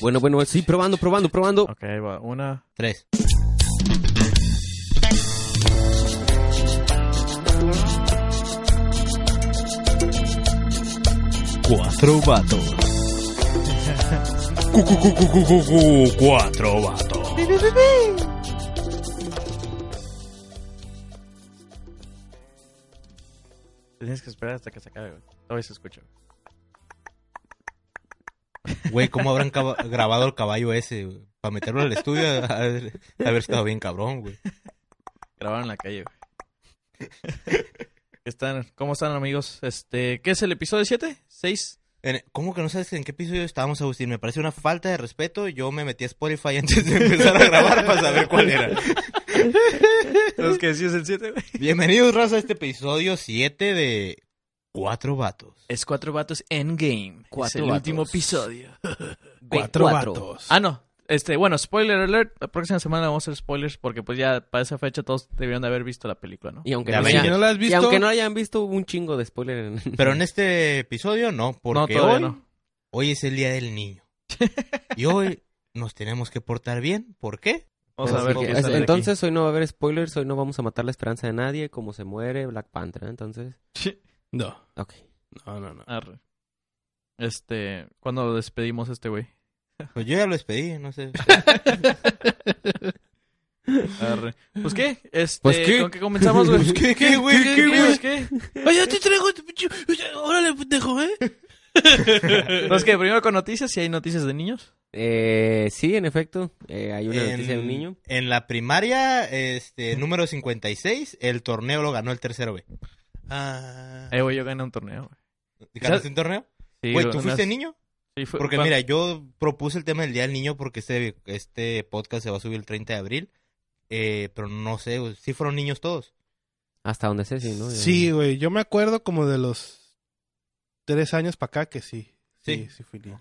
Bueno, bueno, sí, probando, probando, probando. Ok, va. Una. Tres. Cuatro vatos. Cu, cu, cu, cu, cu, cu, cu, Cuatro vatos. Tienes que esperar hasta que se acabe, güey. Todavía se escucha. Güey, ¿cómo habrán grabado el caballo ese? Para meterlo al estudio, a haber, haber estado bien cabrón, güey. Grabaron en la calle, güey. están, ¿Cómo están, amigos? Este, ¿Qué es el episodio 7? ¿6? En- ¿Cómo que no sabes en qué episodio estábamos, Agustín? Me parece una falta de respeto. Yo me metí a Spotify antes de empezar a grabar para saber cuál era. ¿Sabes que sí es el 7, güey? Bienvenidos, raza, a este episodio 7 de Cuatro Vatos. Es Cuatro Vatos Endgame. Cuatro es el vatos. último episodio. Cuatro Cuatro. vatos. Ah, no. Este, bueno, spoiler alert. La próxima semana vamos a hacer spoilers porque pues ya para esa fecha todos debieron de haber visto la película, ¿no? Y aunque, no ven sea- que no la has y visto. aunque no hayan visto un chingo de spoiler en... Pero en este episodio no, porque no, hoy, no. hoy es el Día del Niño. Y hoy nos tenemos que portar bien. ¿Por qué? Vamos a Pues, ver qué es- aquí. Entonces hoy no va a haber spoilers, hoy no vamos a matar la esperanza de nadie, como se muere Black Panther, ¿eh? entonces... No, Ok. no, no. no. Arre. Este, ¿cuándo lo despedimos a este güey? Pues yo ya lo despedí, no sé. Arre. Pues qué, este, Pues, ¿qué? ¿con qué comenzamos, güey? Pues, ¿qué, qué, güey? ¿Qué, qué, güey? ¿qué? Oye, te traigo. Órale, pendejo, ¿eh? Pues que primero con noticias, si hay noticias de niños. Eh, sí, en efecto, eh, hay una En- noticia de un niño. En la primaria, este, número 56, el torneo lo ganó el tercero B. Ah. Eh, güey, yo gané un torneo, güey. ¿Ganaste un torneo? Sí, Güey, ¿tú unas- fuiste niño? Sí, fue- Porque mira, yo propuse el tema del Día del Niño porque este, este podcast se va a subir el 30 de abril. Eh, pero no sé, güey, sí fueron niños todos. Hasta donde sé, sí, ¿no? Ya- Sí, güey. Yo me acuerdo como de los tres años para acá que sí. Sí, Sí. sí fui niño.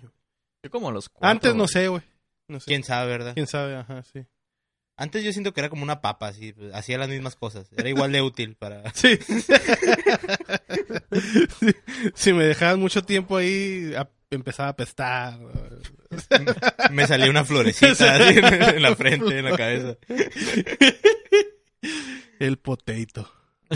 Yo como a los cuatro, Antes no güey. sé, güey. No sé. ¿Quién sabe, verdad? ¿Quién sabe? Ajá, sí. Antes yo siento que era como una papa, así, pues, hacía las mismas cosas. Era igual de útil para... Sí. Sí. Si me dejaban mucho tiempo ahí, a- empezaba a pestar. Me salía una florecita así en, en la frente, en la cabeza. El potato.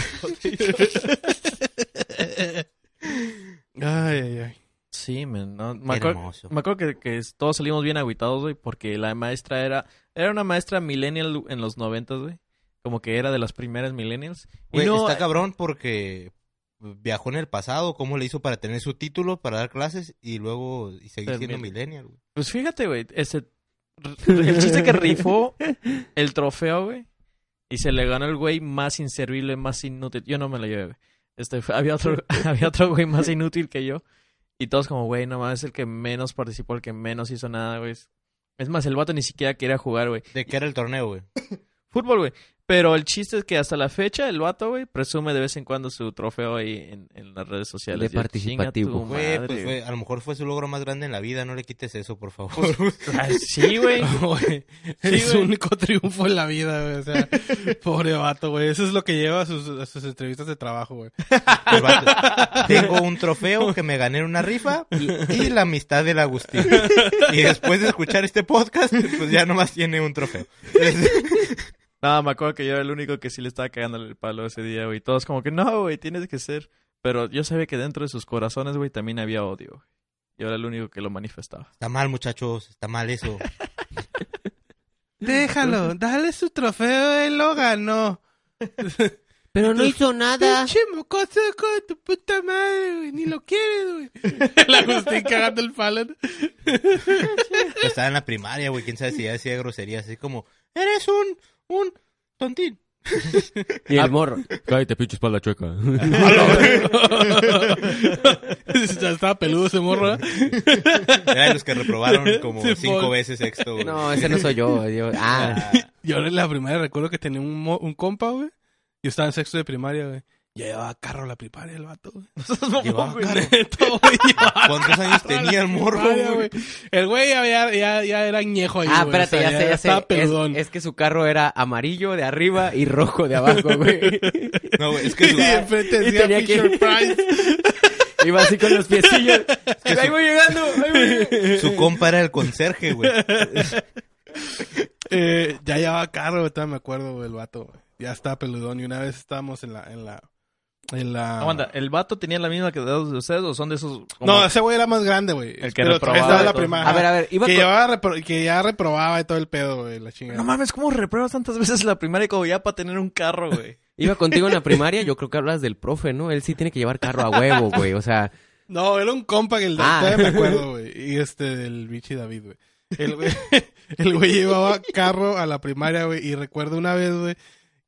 Ay, ay, ay. Sí, no, me, acuerdo, Hermoso. me acuerdo que, que todos salimos bien aguitados, güey, porque la maestra era, era una maestra millennial en los noventas, güey. Como que era de las primeras millennials. Y Güey, no, está cabrón porque viajó en el pasado, cómo le hizo para tener su título, para dar clases y luego y seguir siendo mil- millennial, güey. Pues fíjate, güey, ese, el chiste que rifó el trofeo, güey, y se le ganó el güey más inservible, más inútil. Yo no me lo llevé, güey. Este, fue- había otro, había otro güey más inútil que yo. Y todos como, güey, no mames, es el que menos participó, el que menos hizo nada, güey. Es más, el vato ni siquiera quería jugar, güey. ¿De qué era el torneo, güey? Fútbol, güey. Pero el chiste es que hasta la fecha el vato, güey, presume de vez en cuando su trofeo ahí en, en las redes sociales. De participativo. tu Güey, pues fue, a lo mejor fue su logro más grande en la vida, no le quites eso, por favor. Ay, sí, güey. Es su único triunfo en la vida, güey. O sea, pobre vato, güey. Eso es lo que lleva a sus, a sus entrevistas de trabajo, güey. Tengo un trofeo que me gané en una rifa y, y la amistad del Agustín. Y después de escuchar este podcast, pues ya nomás tiene un trofeo. No, me acuerdo que yo era el único que sí le estaba cagando el palo ese día, güey. Todos como que, no, güey, tienes que ser. Pero yo sabía que dentro de sus corazones, güey, también había odio, güey. Yo era el único que lo manifestaba. Está mal, muchachos, está mal eso. Déjalo, dale su trofeo, él lo ganó. Pero no hizo nada. Pinche mocoso con tu puta madre, güey. Ni lo quieres, güey. El Agustín cagando el palo. Estaba en la primaria, güey, quién sabe si ya decía groserías, así como, eres un, un tontín. Y el morro. Cállate, pinche espalda chueca. Ya Estaba peludo ese morro. ¿eh? Era de los que reprobaron como cinco por- veces sexto, güey. No, ese no soy yo. yo- ah, Yo en la primaria recuerdo que tenía un, mo- un compa, güey. Yo estaba en sexto de primaria, güey. Ya llevaba carro a la primaria el vato, güey. Llevaba güey. carro. Neto, güey, llevaba ¿Cuántos años tenía el morro, güey? El güey ya, ya, ya, ya era añejo ahí, Ah, güey. espérate, O sea, ya sé, ya Estaba sé. peludón. Es, es que su carro era amarillo de arriba y rojo de abajo, güey. No, güey, es que su, Y enfrente Y decía tenía que- Fisher Price. Iba así con los piecillos. ahí voy llegando, ahí voy llegando. su compa era el conserje, güey. Eh, ya llevaba carro, güey, todavía me acuerdo, güey, el vato. güey. Ya estaba peludón y una vez estábamos en la... En la, en la... Aguanta, ¿el vato tenía la misma que de ustedes o son de esos? como- No, ese güey era más grande, güey. El que Pero reprobaba estaba en la y todo. primaria. A ver, a ver, iba que, con- llevaba repro- que ya reprobaba y todo el pedo, güey, la chingada. No mames, ¿cómo repruebas tantas veces la primaria como ya para tener un carro, güey? Iba contigo en la primaria, yo creo que hablas del profe, ¿no? Él sí tiene que llevar carro a huevo, güey. O sea, No, era un compa que el Ah. todavía me acuerdo, güey. Y este, del bichi David, güey. El güey, el güey llevaba carro a la primaria, güey. Y recuerdo una vez, güey,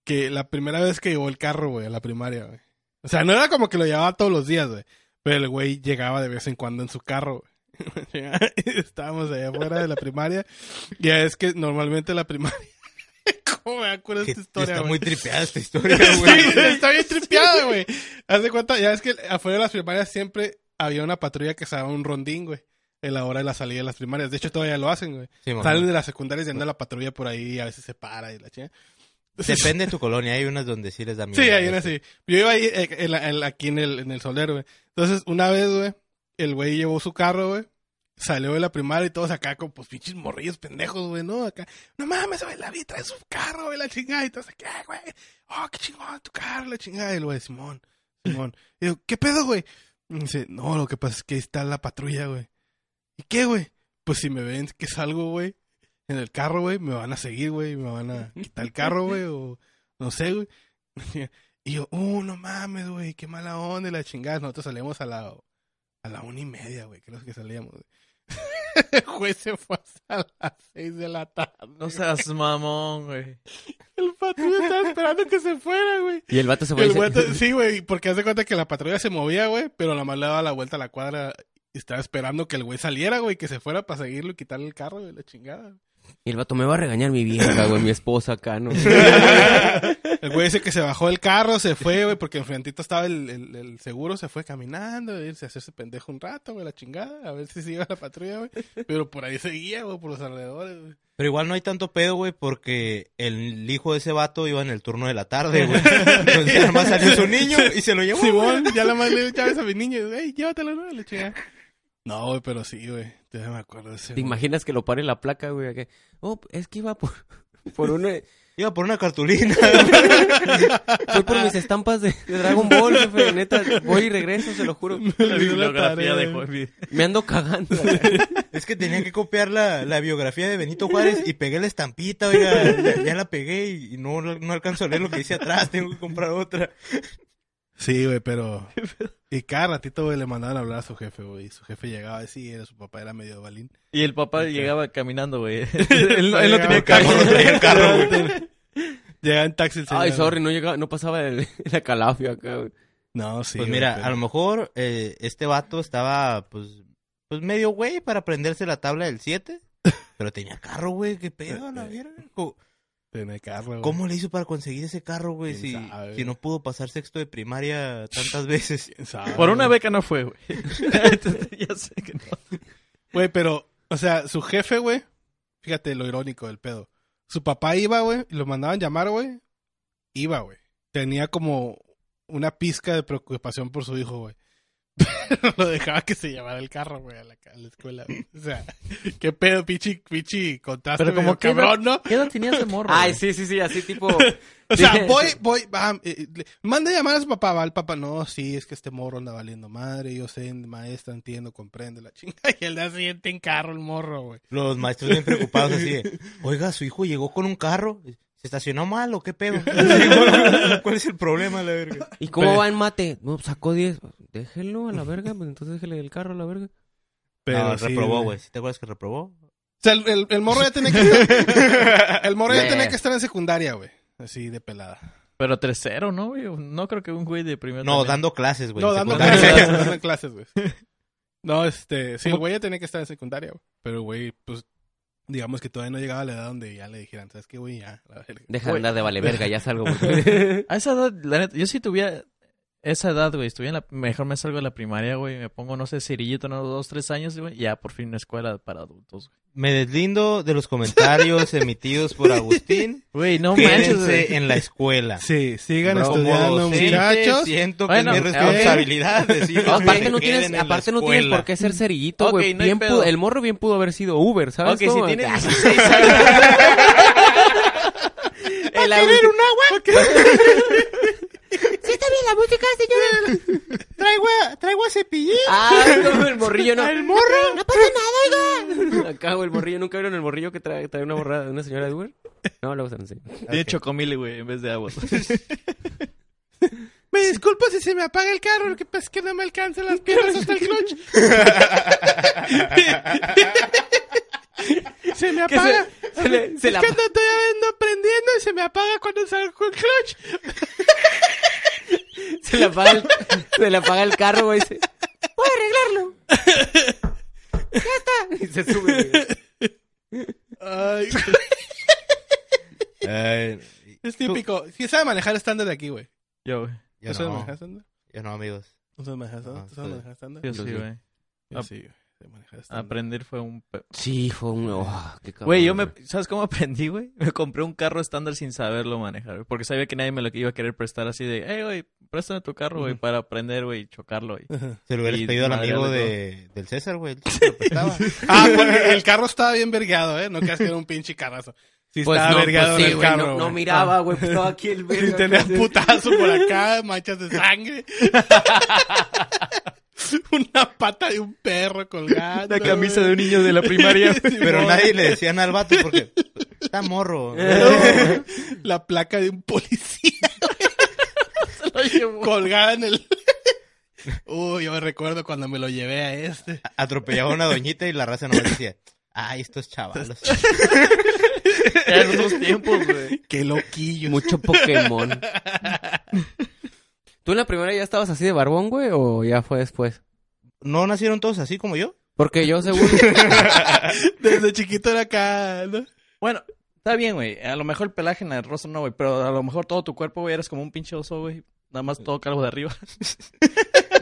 que la primera vez que llevó el carro, güey, a la primaria, güey. O sea, no era como que lo llevaba todos los días, güey. Pero el güey llegaba de vez en cuando en su carro. Estábamos allá afuera de la primaria. Y ya es que normalmente la primaria... ¿Cómo me acuerdo de esta historia, está muy tripeada esta historia, Sí, güey. está bien tripeada, güey. Haz de cuenta, ya es que afuera de las primarias siempre había una patrulla que se daba un rondín, güey. En la hora de la salida de las primarias. De hecho, todavía lo hacen, güey. Sí. Salen de las secundarias y anda la patrulla por ahí y a veces se para y la chinga. Depende de tu colonia. Hay unas donde sí les da miedo. Sí, hay una así. Yo iba ahí, eh, en la- en la- aquí en el, en el Soler, güey. Entonces, una vez, güey, el güey llevó su carro, güey. Salió de la primaria y todos acá con pues pinches morrillos pendejos, güey, ¿no? Acá, no mames, güey, la vi, trae su carro, güey, la chingada. Y todos "Ay, güey, oh, qué chingón tu carro, la chingada. Y el güey, Simón, Simón. Y yo, ¿qué pedo, güey? Y dice, no, lo que pasa es que ahí está la patrulla, güey. ¿Y qué, güey? Pues si me ven que salgo, güey, en el carro, güey, me van a seguir, güey, me van a quitar el carro, güey, o no sé, güey. Y yo, uh, no mames, güey, qué mala onda y la chingada. Nosotros salíamos a la, a la una y media, güey, creo que salíamos, güey. El güey se fue hasta las seis de la tarde. No seas mamón, güey. El patrulla estaba esperando que se fuera, güey. y el vato se fue. El y se- sí, güey, porque hace cuenta que la patrulla se movía, güey, pero la más le daba la vuelta a la cuadra y estaba esperando que el güey saliera, güey, que se fuera para seguirlo y quitarle el carro, güey, la chingada. Y el vato me va a regañar mi vieja, güey, mi esposa acá, ¿no? El güey dice que se bajó del carro, se fue, güey, porque enfrentito estaba el, el, el seguro, se fue caminando, irse a hacerse pendejo un rato, güey, la chingada, a ver si se iba la patrulla, güey. Pero por ahí seguía, güey, por los alrededores, güey. Pero igual no hay tanto pedo, güey, porque el hijo de ese vato iba en el turno de la tarde, güey. Entonces nada más salió su niño y se lo llevó. güey. Simón, ya la más le dio llaves a mi niño, güey, llévatelo, ¿no? La chingada. No, güey, pero sí, güey, todavía me acuerdo de ese. ¿Te güey. imaginas que lo pare la placa, güey? acá? Oh, es que iba por, por una... Iba por una cartulina. Fue por mis estampas de, de Dragon Ball, jefe. Neta, voy y regreso, se lo juro. La bibliografía de. Juan Me ando cagando. es que tenía que copiar la, la biografía de Benito Juárez y pegué la estampita, oiga, ya, ya la pegué y, y no, no alcanzo a leer lo que dice atrás, tengo que comprar otra. Sí, güey, pero... Y cada ratito, güey, le mandaban a hablar a su jefe, güey. Y su jefe llegaba a decir, era su papá era medio balín. Y el papá llegaba caminando, güey. él, no- él no Llegaba tenía carro, no carro, güey. Llegaba en taxi el señor. Ay, sorry, no llegaba, no pasaba el, la calafia acá, güey. No, sí. Pues güey, mira, pero- a lo mejor eh, este vato estaba, pues, pues medio güey para aprenderse la tabla del 7. Pero tenía carro, güey, qué pedo, la verga. Tiene carro, güey. ¿Cómo le hizo para conseguir ese carro, güey? Si, ¿Quién sabe? si no pudo pasar sexto de primaria tantas veces. ¿Quién sabe, Por una beca no fue, güey. ya sé que no. Güey, pero, o sea, su jefe, güey, fíjate lo irónico del pedo. Su papá iba, güey, y lo mandaban llamar, güey. Iba, güey. Tenía como una pizca de preocupación por su hijo, güey. Pero lo dejaba que se llevara el carro, güey, a la, a la escuela. güey. O sea, qué pedo, pichi, pichi, contraste Pero como cabrón, ¿no? ¿Qué edad tenía ese morro? Ay, güey? sí, sí, sí, así tipo... O sea, voy, voy, va, eh, le- manda a llamar a su papá, va el papá, no, sí, es que este morro anda valiendo madre, yo sé, maestra, entiendo, comprende la chinga. Y el día siguiente en carro el morro, güey. Los maestros bien preocupados así de, oiga, su hijo llegó con un carro, ¿se estacionó mal o qué pedo? ¿Cuál, es el problema, la verga? ¿Y cómo Pero- va en mate? No, sacó 10. Déjelo a la verga, pues entonces déjele el carro a la verga. Pero sí, reprobó, güey. ¿Sí ¿Te acuerdas que reprobó? O sea, el, el- el morro ya tenía que estar, el morro ya tenía que estar en secundaria, güey. Así de pelada. Pero 3-0, ¿no, güey? No creo que un güey de primero. No, dando clases, güey. no, dando clases, dando clases, güey. No, este, sí, el güey ya tenía que estar en secundaria, güey. Pero, el güey, pues, digamos que todavía no llegaba a la edad donde ya le dijeran, ¿sabes qué, güey? Ya, la verga. Deja de andar de vale verga, ya salgo. A esa edad, la neta, yo si tuviera esa edad, güey, estuviera en la, mejor me salgo de la primaria, güey, me pongo, no sé, cerillito, unos dos, tres años, güey, ya por fin una escuela para adultos, güey. Me deslindo de los comentarios emitidos por Agustín. Güey, no manches, Quédense en la escuela. Sí, sigan Bro, estudiando, docente, muchachos. siento que Bueno, es mi responsabilidad No, que aparte no tienes, aparte no tienes por qué ser cerillito, güey. no pedo. pudo- el morro bien pudo haber sido Uber, ¿sabes? Ok, si cómo? tiene Ah, 16 años. el auto- Traigo a, traigo a cepillín. Ah, no, el morrillo no. ¿El morro? No pasa nada, oiga. Acá, el morrillo. ¿Nunca vieron el morrillo que trae, trae una borrada de una señora de Uber? No, se lo enseño. Tiene chocomile, güey, en vez de agua. Me disculpo si se me apaga el carro, lo que pasa es que no me alcanzan las piernas hasta el clutch. se me apaga. se, se le- se es la... que no estoy ando prendiendo y se me apaga cuando salgo el clutch. Se le apaga el, se le apaga el carro, güey. y dice, Voy a arreglarlo. ya está. Y se sube, güey. Ay, Ay, es típico. Si sabe manejar estándar de aquí, güey. Yo, güey. yo ¿No sabes manejar estándar? yo no, amigos. ¿No sabes manejar estándar? No, ¿Tú sabes sí. manejar estándar? Yo sí, sí. güey. Yo sí, güey. Manejar. Aprender fue un... Sí, fue un... oh, qué cabrón, Güey, yo me... ¿Sabes cómo aprendí, güey? Me compré un carro estándar sin saberlo manejar, güey. Porque sabía que nadie me lo iba a querer prestar así de... Hey, güey, préstame tu carro, güey, para aprender, güey, y chocarlo, güey. Se lo hubieras pedido al amigo de, del César, güey. prestaba. Ah, porque el carro estaba bien vergueado, ¿eh? No creas que era un pinche carrazo. Sí Pues estaba no, vergueado pues sí, el güey, carro, no, no güey. miraba, güey, pues estaba aquí el verga. tenía putazo por acá, manchas de sangre. Una pata de un perro colgando. La camisa de güey. un niño de la primaria. Sí, Pero güey. nadie le decía nada al vato porque está morro. La placa de un policía colgada en el... Uy, yo me recuerdo cuando me lo llevé a este. Atropellaba a una doñita y la raza nomás decía, ay, estos chavalos. Eran unos tiempos, güey. Qué loquillo. Mucho Pokémon. ¿Tú en la primera ya estabas así de barbón, güey, o ya fue después? ¿No nacieron todos así como yo? Porque yo según... Desde chiquito era acá, ¿no? Bueno, está bien, güey. A lo mejor el pelaje en el rostro no, güey. Pero a lo mejor todo tu cuerpo, güey, eres como un pinche oso, güey. Nada más todo calvo de arriba.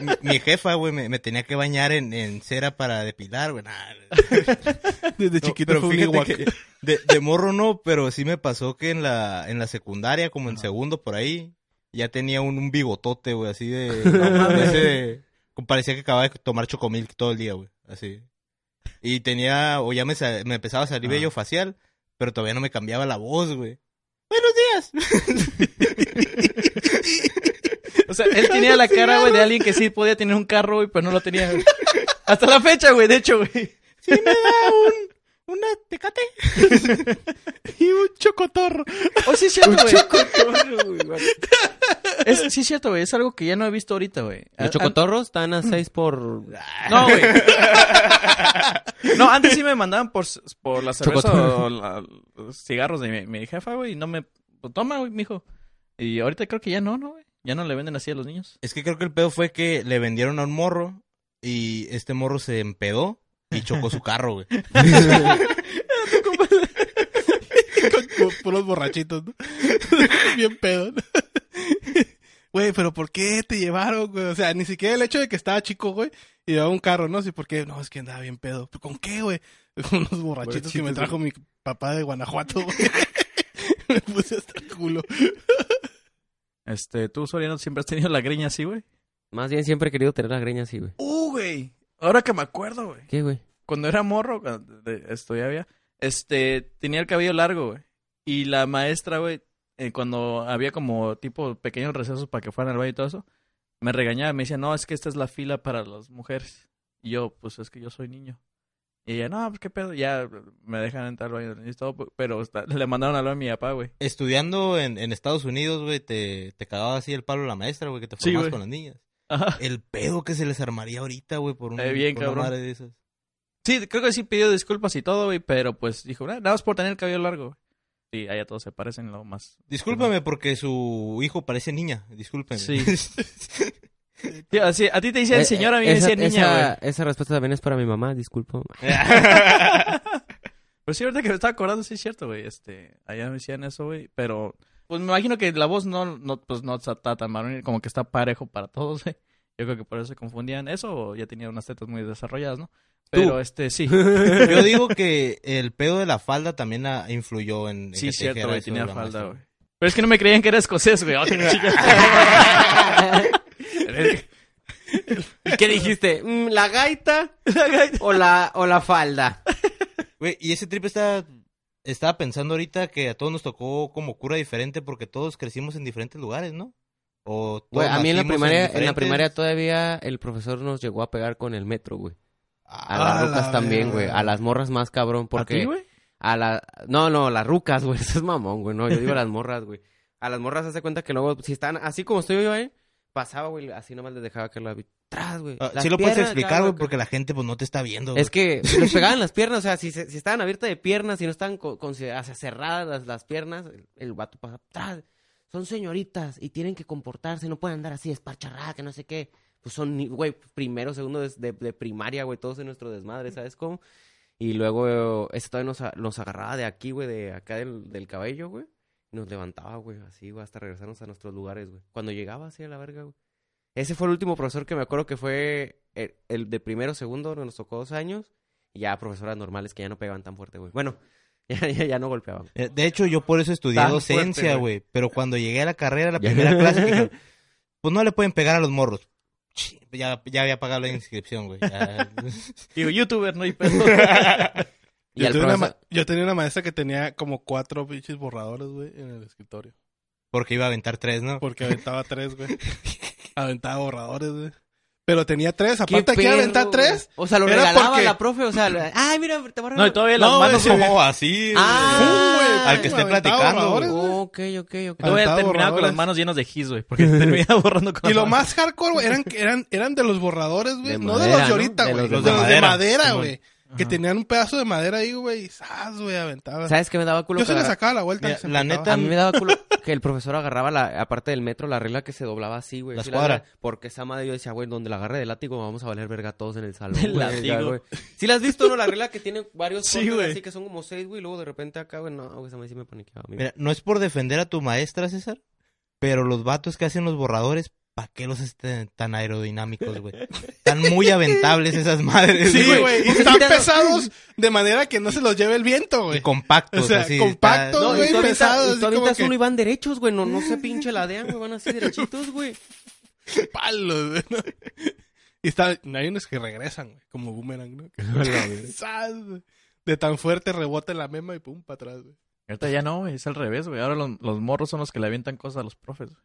Mi, mi jefa, güey, me, me tenía que bañar en, en cera para depilar, güey. Nah. Desde No, chiquito pero fíjate que de, de morro no, pero sí me pasó que en la, en la secundaria, como en segundo por ahí, ya tenía un, un bigotote, güey, así de... de ese- parecía que acababa de tomar chocomilk todo el día, güey, así. Y tenía, o ya me, me empezaba a salir Ah. vello facial, pero todavía no me cambiaba la voz, güey. Buenos días. O sea, él tenía la cara, güey, de alguien que sí podía tener un carro, güey, pero no lo tenía, güey. Hasta la fecha, güey, de hecho, güey. Sí me da un, una tecate. Y un chocotorro. Oh, sí es cierto, güey. Chocotorro, güey. Es, sí es cierto, güey. Es algo que ya no he visto ahorita, güey. Los An- chocotorros están a 6 por... No, güey. No, antes sí me mandaban por, por la cerveza Chocotorro. o la- los cigarros de mi, mi jefa, güey. Y no me... Pues, toma, güey, mijo. Y ahorita creo que ya no, ¿no, güey? Ya no le venden así a los niños. Es que creo que el pedo fue que le vendieron a un morro y este morro se empedó y chocó su carro, güey. Con pu- puros borrachitos, ¿no? Bien pedo, ¿no? Güey, pero ¿por qué te llevaron, güey? O sea, ni siquiera el hecho de que estaba chico, güey, y llevaba un carro, ¿no? Sí, porque no, es que andaba bien pedo. ¿Pero ¿Con qué, güey? Con unos borrachitos que me trajo mi papá de Guanajuato, güey. me puse hasta el culo. Este, tú, Soriano, siempre has tenido la greña así, güey. Más bien siempre he querido tener la greña así, güey. Uh, güey. Ahora que me acuerdo, güey. ¿Qué, güey? Cuando era morro, cuando estudiaba, este, tenía el cabello largo, güey. Y la maestra, güey, eh, cuando había como tipo pequeños recesos para que fueran al baño y todo eso, me regañaba, me decía, no, es que esta es la fila para las mujeres. Y yo, pues es que yo soy niño. Y ella, no, pues qué pedo, ya me dejan entrar al baño y todo, pero está- le mandaron a a mi papá, güey. Estudiando en, en Estados Unidos, güey, te, te cagaba así el palo la maestra, güey, que te formabas con las niñas. Ajá. El pedo que se les armaría ahorita, güey, por, un, Eh, bien, por una madre de esas. Sí, creo que sí pidió disculpas y todo, güey, pero pues dijo, "Ah, nada más por tener el cabello largo. güey". Sí, allá todos se parecen lo más. Discúlpame porque su hijo parece niña. Discúlpeme. Sí. Sí, así, a ti te decían Eh, señora, a mí me decían niña, esa, esa respuesta también es para mi mamá, disculpo. Pero sí, ahorita que me estaba acordando, sí es cierto, güey. Este, allá me decían eso, güey. Pero, pues me imagino que la voz no, no pues no está tan marrón, como que está parejo para todos, güey. Yo creo que por eso se confundían eso, o ya tenía unas tetas muy desarrolladas, ¿no? Pero, este, sí. Yo digo que el pedo de la falda también influyó en, en Sí, que cierto, güey, tenía falda, güey. Pero es que no me creían que era escocés, güey. ¿Y qué dijiste? Mm, ¿La gaita o la, o la falda? Güey, y ese trip está... Estaba pensando ahorita que a todos nos tocó como cura diferente porque todos crecimos en diferentes lugares, ¿no? O Güey, a mí en la primaria, en la primaria todavía el profesor nos llegó a pegar con el metro, güey. A Ah, las la rucas también, güey. A las morras más cabrón, ¿A porque... ti, güey? A la... No, no, las rucas, güey. Eso es mamón, güey. No, yo digo a las morras, güey. A las morras hace cuenta que luego, si están así como estoy yo ahí, pasaba, güey, así nomás les dejaba que la atrás, güey. ah, sí lo puedes explicar, güey, porque la gente pues no te está viendo. Es que les pegaban las piernas, o sea, si, si estaban abiertas de piernas, si no estaban con, cerradas las, las piernas, el, el vato pasa atrás. Son señoritas y tienen que comportarse, no pueden andar así espacharrada, que no sé qué. Pues son, güey, primero, segundo de, de- de primaria, güey, todos en nuestro desmadre, ¿sabes cómo? Y luego, ese todavía nos, nos agarraba de aquí, güey, de acá del, del cabello, güey. Nos levantaba, güey, así, güey, hasta regresarnos a nuestros lugares, güey. Cuando llegaba así a la verga, güey. Ese fue el último profesor que me acuerdo que fue el, el de primero, segundo, nos tocó dos años. Y ya profesoras normales que ya no pegaban tan fuerte, güey. Bueno, ya, ya, ya no golpeaban. Eh, De hecho, yo por eso estudié Tan docencia, güey. Pero cuando llegué a la carrera, la primera clase, dije, pues no le pueden pegar a los morros. Ya, ya había pagado la inscripción, güey. Digo, youtuber, no hay pedo. Yo tenía, una profesor- ma- yo tenía una maestra que tenía como cuatro pinches borradores, güey, en el escritorio. Porque iba a aventar tres, ¿no? Porque aventaba tres, güey. Aventaba borradores, güey. Pero tenía tres, ¿Qué aparte que iba a aventar tres. O sea, lo regalaba porque- la profe, o sea, ay, mira, te voy a No, y regalar. todavía las No, manos... güey, así. Ah, güey. Al que esté platicando. güey. Ok, ok, ok. Todavía terminaba con las manos llenas de gis, güey. Porque terminaba borrando con Y las lo manos. más hardcore, güey, eran, eran, eran de los borradores, güey. De No de los de ahorita, De güey. los Los de de, madera. güey. Que tenían un pedazo de madera ahí, güey. Y ¡zas, güey, aventaba. ¿Sabes qué me daba culo? Yo se le sacaba la vuelta. Mira, y se la neta- A mí me daba culo que el profesor agarraba la, aparte del metro, la regla que se doblaba así, güey. La Sí escuadra. porque esa madre yo decía, güey, donde la agarre de látigo vamos a valer verga todos en el salón. Güey, látigo. güey. ¿Sí la has visto, no? La regla que tiene varios Sí, cortes güey. así que son como seis, güey, y luego de repente acá, güey, no, güey, esa madre sí me paniqueaba. amigo. Mira, no es por defender a tu maestra, César, pero los vatos que hacen los borradores, ¿para qué los hacen tan aerodinámicos, güey? Están muy aventables esas madres, Sí, güey. Y están pesados de manera que no se los lleve el viento, Y güey. compactos, O sea, así. compactos, está- güey, y avientas- pesados, y que- uno y van derechos, güey, no, no se pinche ladean, güey, van así derechitos, güey. palos, güey. ¿no? Y está, hay unos que regresan, güey, como boomerang, ¿no? De tan fuerte rebota en la mema y pum, para atrás, güey. Ahorita ya no, güey. Es al revés, güey. Ahora los, los morros son los que le avientan cosas a los profes, güey.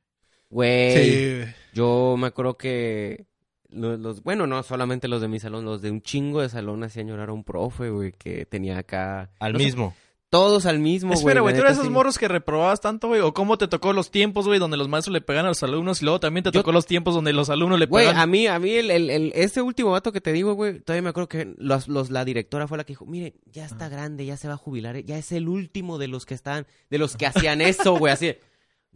Güey, Sí, güey. yo me acuerdo que los, los- bueno, no solamente los de mi salón, los de un chingo de salón hacían llorar a un profe, güey, que tenía acá Al no sé, mismo. todos al mismo, güey. Espera, güey. ¿Tú eres neta, esos sí. morros que reprobabas tanto, güey? ¿O cómo te tocó los tiempos, güey, donde los maestros le pegan a los alumnos? Y luego también te Yo- tocó los tiempos donde los alumnos le Güey, pegan. a mí, a mí, el, el, el- ese último vato que te digo, güey, todavía me acuerdo que los, los, la directora fue la que dijo, mire, ya está grande, ya se va a jubilar, eh, ya es el último de los que están, de los que hacían eso, güey, así.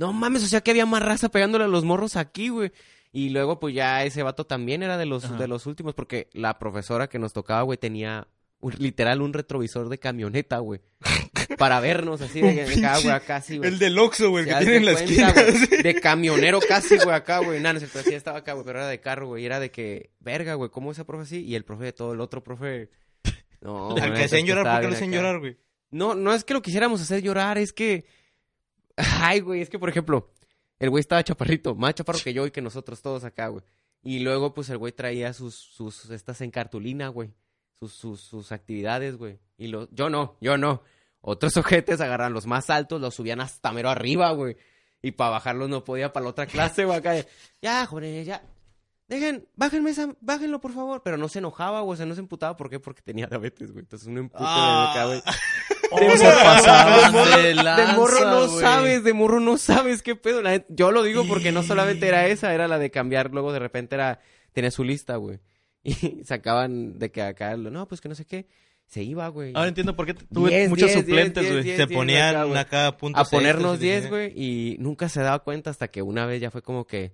No mames, o sea que había más raza pegándole a los morros aquí, güey. Y luego, pues ya ese vato también era de los, Ajá. de los últimos, porque la profesora que nos tocaba, güey, tenía un- literal un retrovisor de camioneta, güey. Para vernos así de, de acá, güey, acá, güey. El del Oxxo, güey, que tiene en de la cuenta, esquina. güey, De camionero casi, güey, acá, güey. Nada, no cierto, sí estaba acá, güey, pero era de carro, güey. Y era de que, verga, güey, ¿cómo ese profe así? Y el profe de todo, el otro profe... No, Al que hacían llorar, ¿por qué lo hacían llorar, güey? No, no es que lo quisiéramos hacer llorar, es que... Ay, güey, es que, por ejemplo, el güey estaba chaparrito, más chaparro que yo y que nosotros todos acá, güey. Y luego, pues, el güey traía sus, sus, estas en cartulina, güey. Sus, sus, sus actividades, güey. Y lo, yo no, yo no. Otros ojetes agarran los más altos, los subían hasta mero arriba, güey. Y para bajarlos no podía para la otra clase, güey, acá. Ya, jóvenes, ya. Dejen, bájenme esa, bájenlo, por favor. Pero no se enojaba, güey, o sea, no se emputaba. ¿Por qué? Porque tenía diabetes, güey. Entonces, un empute Ah. de acá, güey. ¿Cómo se pasaban de De lanza, morro no sabes, de morro no sabes qué pedo. La yo lo digo porque no solamente era esa, era la de cambiar. Luego de repente era, tenía su lista, güey. Y sacaban de que acá, no, pues que no sé qué. Se iba, güey. Ahora entiendo por qué tuve Diez, muchos diez, suplentes, güey. Se ponían acá, güey. acá puntos a ponernos y 10, decían, güey, y nunca se daba cuenta hasta que una vez ya fue como que,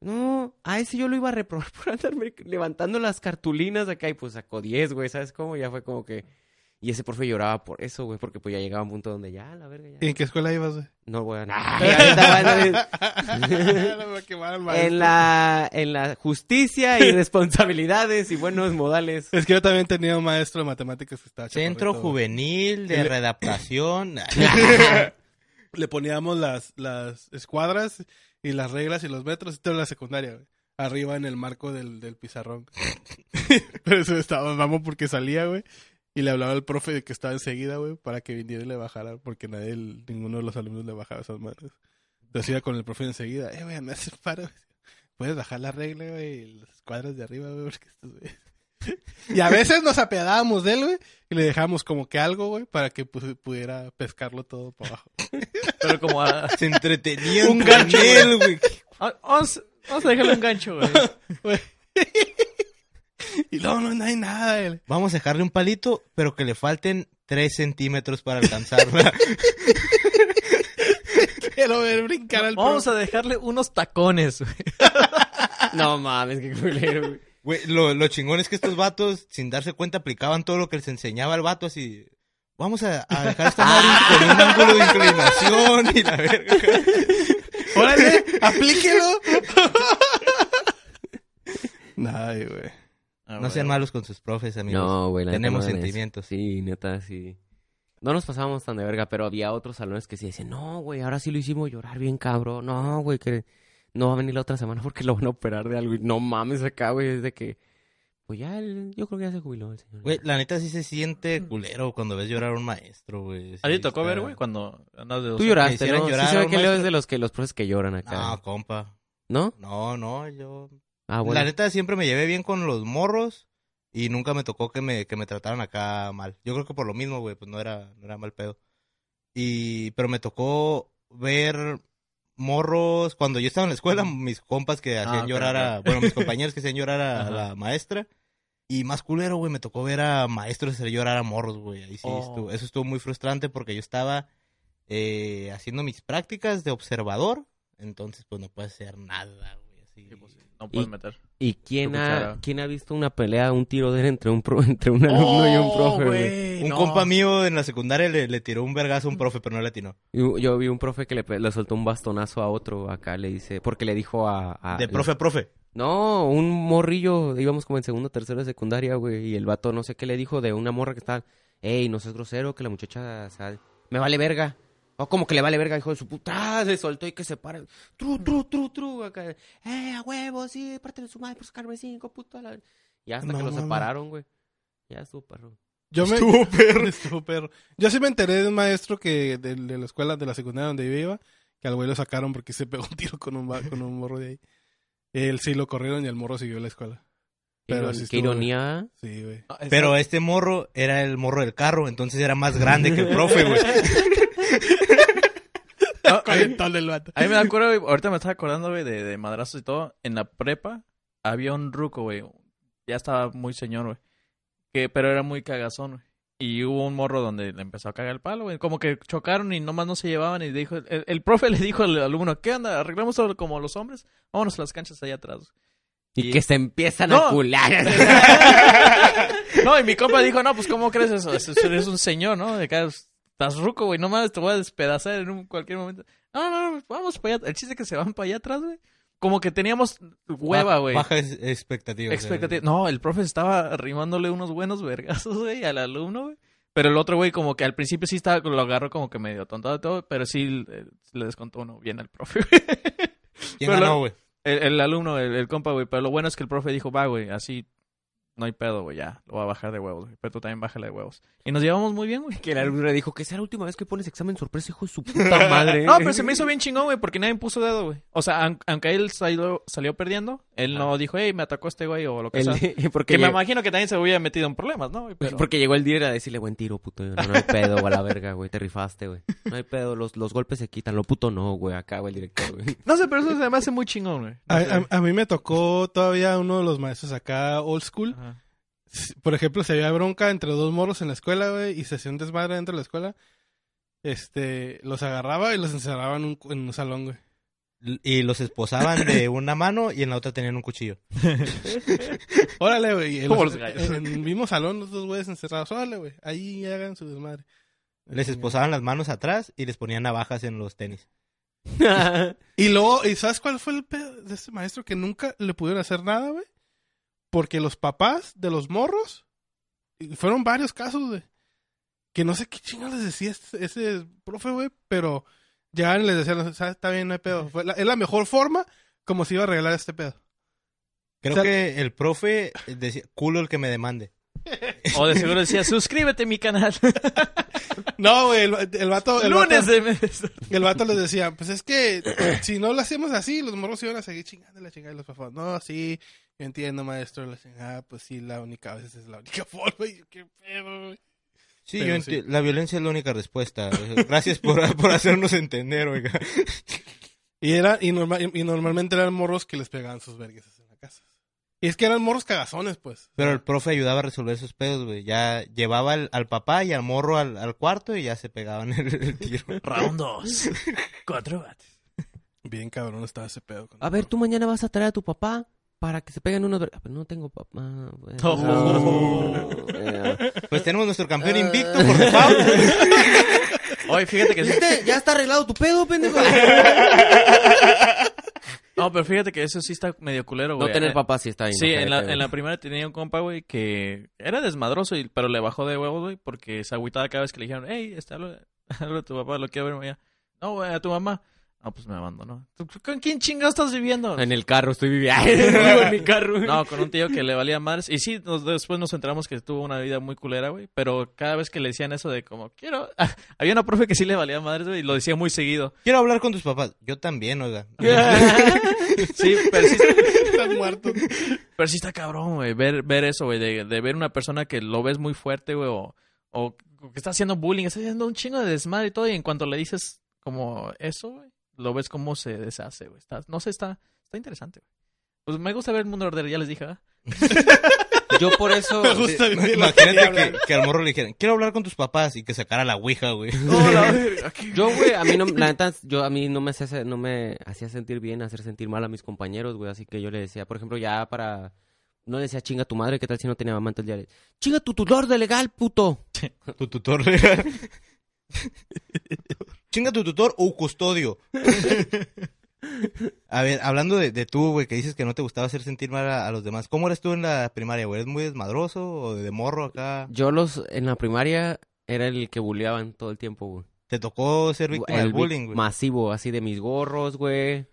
no, a ese yo lo iba a reprobar por andarme levantando las cartulinas acá y pues sacó 10, güey, ¿sabes cómo? Ya fue como que, y ese profe lloraba por eso, güey, porque pues ya llegaba un punto donde ya, la verga, ¿Y ya. en qué escuela ibas, güey? No quemaron, maestro. en la, en la justicia y responsabilidades y buenos modales. Es que yo también tenía un maestro de matemáticas que estaba Centro chaparrito, güey. juvenil de Y le- readaptación. Le poníamos las, las escuadras y las reglas y los metros, esto en la secundaria, güey. Arriba en el marco del, del pizarrón. Pero eso estaba, vamos, porque salía, güey. Y le hablaba al profe de que estaba enseguida, güey, para que viniera y le bajara, porque nadie, el- ninguno de los alumnos le bajaba esas manos. Entonces iba con el profe enseguida, eh, güey, me hace paro. Puedes bajar la regla, güey, y las cuadras de arriba, güey, porque estos güeyes- Y a veces nos apiadábamos de él, güey, y le dejábamos como que algo, güey, para que pues, pudiera pescarlo todo para abajo. Pero como a... Se entretenían Un gancho, él, güey. Ah, Vamos, vamos a dejarle un gancho, güey. Y luego no, no hay nada, güey. Vamos a dejarle un palito, pero que le falten 3 centímetros para alcanzarla. Quiero ver brincar al Vamos a dejarle unos tacones, güey. No mames, qué culero, güey. Güey, lo, lo chingón es que estos vatos, sin darse cuenta, aplicaban todo lo que les enseñaba el vato así. Vamos a, a dejar esta madre con un ángulo de inclinación y la verga. ¡Órale! ¡Aplíquelo! Ay, güey. Ah, No sean malos con sus profes, amigos. No, güey, la neta Tenemos sentimientos. Sí, neta, sí. No nos pasábamos tan de verga, pero había otros salones que sí decían, no, güey, ahora sí lo hicimos llorar bien, cabrón. No, güey, que no va a venir la otra semana porque lo van a operar de algo. Y no mames acá, güey, es de que, pues ya, el- yo creo que ya se jubiló el señor. Güey, la neta sí se siente culero cuando ves llorar a un maestro, güey. ¿A ti Sí tocó está- ver, güey, cuando andas de Tú lloraste, ¿no? llorar sí se ve que Leo es de los que los profes que lloran acá. No, compa. ¿No? No, no, yo... Ah, bueno. La neta siempre me llevé bien con los morros y nunca me tocó que me, que me trataran acá mal. Yo creo que por lo mismo, güey, pues no era, no era mal pedo. Y, pero me tocó ver morros, cuando yo estaba en la escuela, mis compas que hacían ok, llorar a, bueno, mis compañeros que hacían llorar a, la maestra. Y más culero, güey, me tocó ver a maestros hacer llorar a morros, güey. Ahí sí, Oh. estuvo- eso estuvo muy frustrante porque yo estaba eh, haciendo mis prácticas de observador. Entonces, pues no puedes hacer nada, güey. Así. Sí, pues, sí, no puedes Y- meter. ¿Y quién ha, quién ha visto una pelea, un tiro de él entre un, pro- entre un alumno y un Oh, profe, güey? Un no. compa mío en la secundaria le, le tiró un vergazo a un profe, pero no le atinó. Yo, yo vi un profe que le, le soltó un bastonazo a otro acá, le dice, porque le dijo a... a- De profe a profe. No, un morrillo, íbamos como en segundo, tercero de secundaria, güey, y el vato no sé qué le dijo de una morra que estaba, ey, no seas grosero, que la muchacha, o sea, me vale verga. O como que le vale verga, hijo de su puta, ah, se soltó y que se para. Tru, tru, tru, tru, acá, eh, a huevo, sí, parte de su madre por sacarme cinco, puta. La... Y hasta No que lo separaron, güey. Ya estuvo perro. Yo me... Estuvo perro. Estuvo perro. Yo sí me enteré de un maestro que de, de la escuela, de la secundaria donde yo iba, que al güey lo sacaron porque se pegó un tiro con un, con un morro de ahí. Él sí lo corrieron y el morro siguió la escuela. Pero sí qué ironía. Sí, güey. Ah, está- Pero este morro era el morro del carro, entonces era más grande que el profe, güey. No, a, mí, del vato. a mí me da güey, ahorita me estaba acordando, güey, de, de madrazos y todo. En la prepa había un ruco, güey. Ya estaba muy señor, güey. Que, pero era muy cagazón, güey. Y hubo un morro donde le empezó a cagar el palo, güey. Como que chocaron y nomás no se llevaban. Y dijo, el, el profe le dijo al alumno, ¿qué onda? ¿Arreglamos todo como los hombres? Vámonos a las canchas allá atrás. Y, Y- que se empiezan No. a cular. no, y mi compa dijo, no, pues ¿cómo crees eso? Es- es- Eres un señor, ¿no? De acá estás ruco, güey. No mames, te voy a despedazar en un, cualquier momento. No, no, no, vamos para allá. El chiste es que se van para allá atrás, güey. Como que teníamos hueva, güey. Baja expectativa. Expectativa. No, el profe estaba arrimándole unos buenos vergazos, güey, al alumno, güey. Pero el otro, güey, como que al principio sí estaba, lo agarró como que medio tontado y todo, pero sí eh, le descontó uno bien al profe, güey. ¿Quién pero ganó, güey? El, el alumno, el, el compa, güey. Pero lo bueno es que el profe dijo, va, güey, así no hay pedo, güey, ya. Lo voy a bajar de huevos, güey. Pero tú también bájale de huevos. Y nos llevamos muy bien, güey. que el alumno le dijo que sea la última vez que pones examen sorpresa, hijo de su puta madre. No, pero se me hizo bien chingón, güey, porque nadie puso dedo, güey. O sea, aun- aunque él salió, salió perdiendo, él no dijo, hey, me atacó este güey o lo que El- sea. porque, Que me imagino que también se hubiera metido en problemas, ¿no? güey? Pero... porque llegó el día a decirle, buen tiro, puto. No, no hay pedo, güey, a la verga, güey. Te rifaste, güey. No hay pedo, los, los golpes se quitan. Lo puto no, güey. Acá, güey, el director, güey. No sé, pero eso se me hace muy chingón, güey. A, a- a mí me tocó todavía uno de los maestros acá, old school. Ajá. Por ejemplo, si había bronca entre dos morros en la escuela, güey, y se hacía un desmadre dentro de la escuela, este, los agarraba y los encerraba en un, en un salón, güey. Y los esposaban de una mano y en la otra tenían un cuchillo. Órale, güey. En, Como los- los gallos. en el mismo salón, los dos güeyes encerrados. Órale, güey. Ahí hagan su desmadre. Les esposaban las manos atrás y les ponían navajas en los tenis. Y luego, ¿y sabes cuál fue el pedo de este maestro? Que nunca le pudieron hacer nada, güey. Porque los papás de los morros, fueron varios casos, güey. Que no sé qué chingados les decía este- ese profe, güey, pero ya les decían, "¿Sabes? está bien, no hay pedo. Fue la- es la mejor forma como se iba a arreglar este pedo. Creo O sea- que el profe decía, culo el que me demande. O de seguro decía, suscríbete a mi canal. No, güey, el, el vato... El Lunes vato, de mes. el vato les decía, pues es que si no lo hacemos así, los morros iban a seguir chingando la chingada y los papás. No, sí, yo entiendo, maestro. La chingada, pues sí, la única, a veces es la única forma. Y yo, qué pedo, güey. Sí, Pero yo sí. la violencia es la única respuesta. Gracias por, por hacernos entender, oiga. Y, era, y, norma- y normalmente eran morros que les pegaban sus vergues en la casa. Y es que eran morros cagazones, pues. Pero el profe ayudaba a resolver esos pedos, güey. Ya llevaba al, al papá y al morro al, al cuarto y ya se pegaban el, el tiro. Round 2. Cuatro bates. Bien cabrón estaba ese pedo. con- A ver, tú mañana vas a traer a tu papá para que se peguen unos... ver- Ah, pero no tengo papá. güey. Oh. Eh, Pues tenemos nuestro campeón invicto por default. Oye, fíjate que... ¿Viste? Ya está arreglado tu pedo, pendejo. No, pero fíjate que eso sí está medio culero, güey. No tener Eh, papá sí está bien. Sí, en la, en la primera tenía un compa, güey, que era desmadroso, y, pero le bajó de huevos, güey, porque se agüitaba cada vez que le dijeron, hey, está lo, algo de tu papá, lo quiero ver mañana. No, güey, a tu mamá. No, pues me abandonó. ¿Tú- ¿Con quién chingado estás viviendo? En el carro estoy viviendo. Vivo en mi carro. No, con un tío que le valía madres. Y sí, nos- después nos enteramos que tuvo una vida muy culera, güey. Pero cada vez que le decían eso de como, quiero... había una profe que sí le valía madres, güey, y lo decía muy seguido. Quiero hablar con tus papás. Yo también, oiga. Sí, pero sí, Están muertos. Pero sí está cabrón, güey, ver, ver eso, güey, de, de ver una persona que lo ves muy fuerte, güey, o, o que está haciendo bullying, está haciendo un chingo de desmadre y todo, y en cuanto le dices como eso, güey, lo ves cómo se deshace, güey. Está, no sé, está, está interesante, güey. Pues me gusta ver el mundo order, ya les dije. Yo por eso... Me gusta la Imagínate que, que al morro le dijeran, quiero hablar con tus papás y que sacara la ouija, güey. No. Yo, güey, a mí no, la neta, yo a mí no me hacía, no me hacía sentir bien, hacer sentir mal a mis compañeros, güey, así que yo le decía, por ejemplo, ya para, no le decía chinga tu madre, ¿qué tal si no tenía mamá? Entonces ya le, chinga tu tutor de legal, puto. Tu tutor legal. Chinga tu tutor o custodio. A ver, hablando de, de tú, güey, que dices que no te gustaba hacer sentir mal a, a los demás. ¿Cómo eres tú en la primaria, güey? ¿Eres muy desmadroso o de morro acá? Yo los, en la primaria, era el que bulleaban todo el tiempo, güey. ¿Te tocó ser víctima El del bullying, güey? Masivo, así de mis gorros, güey.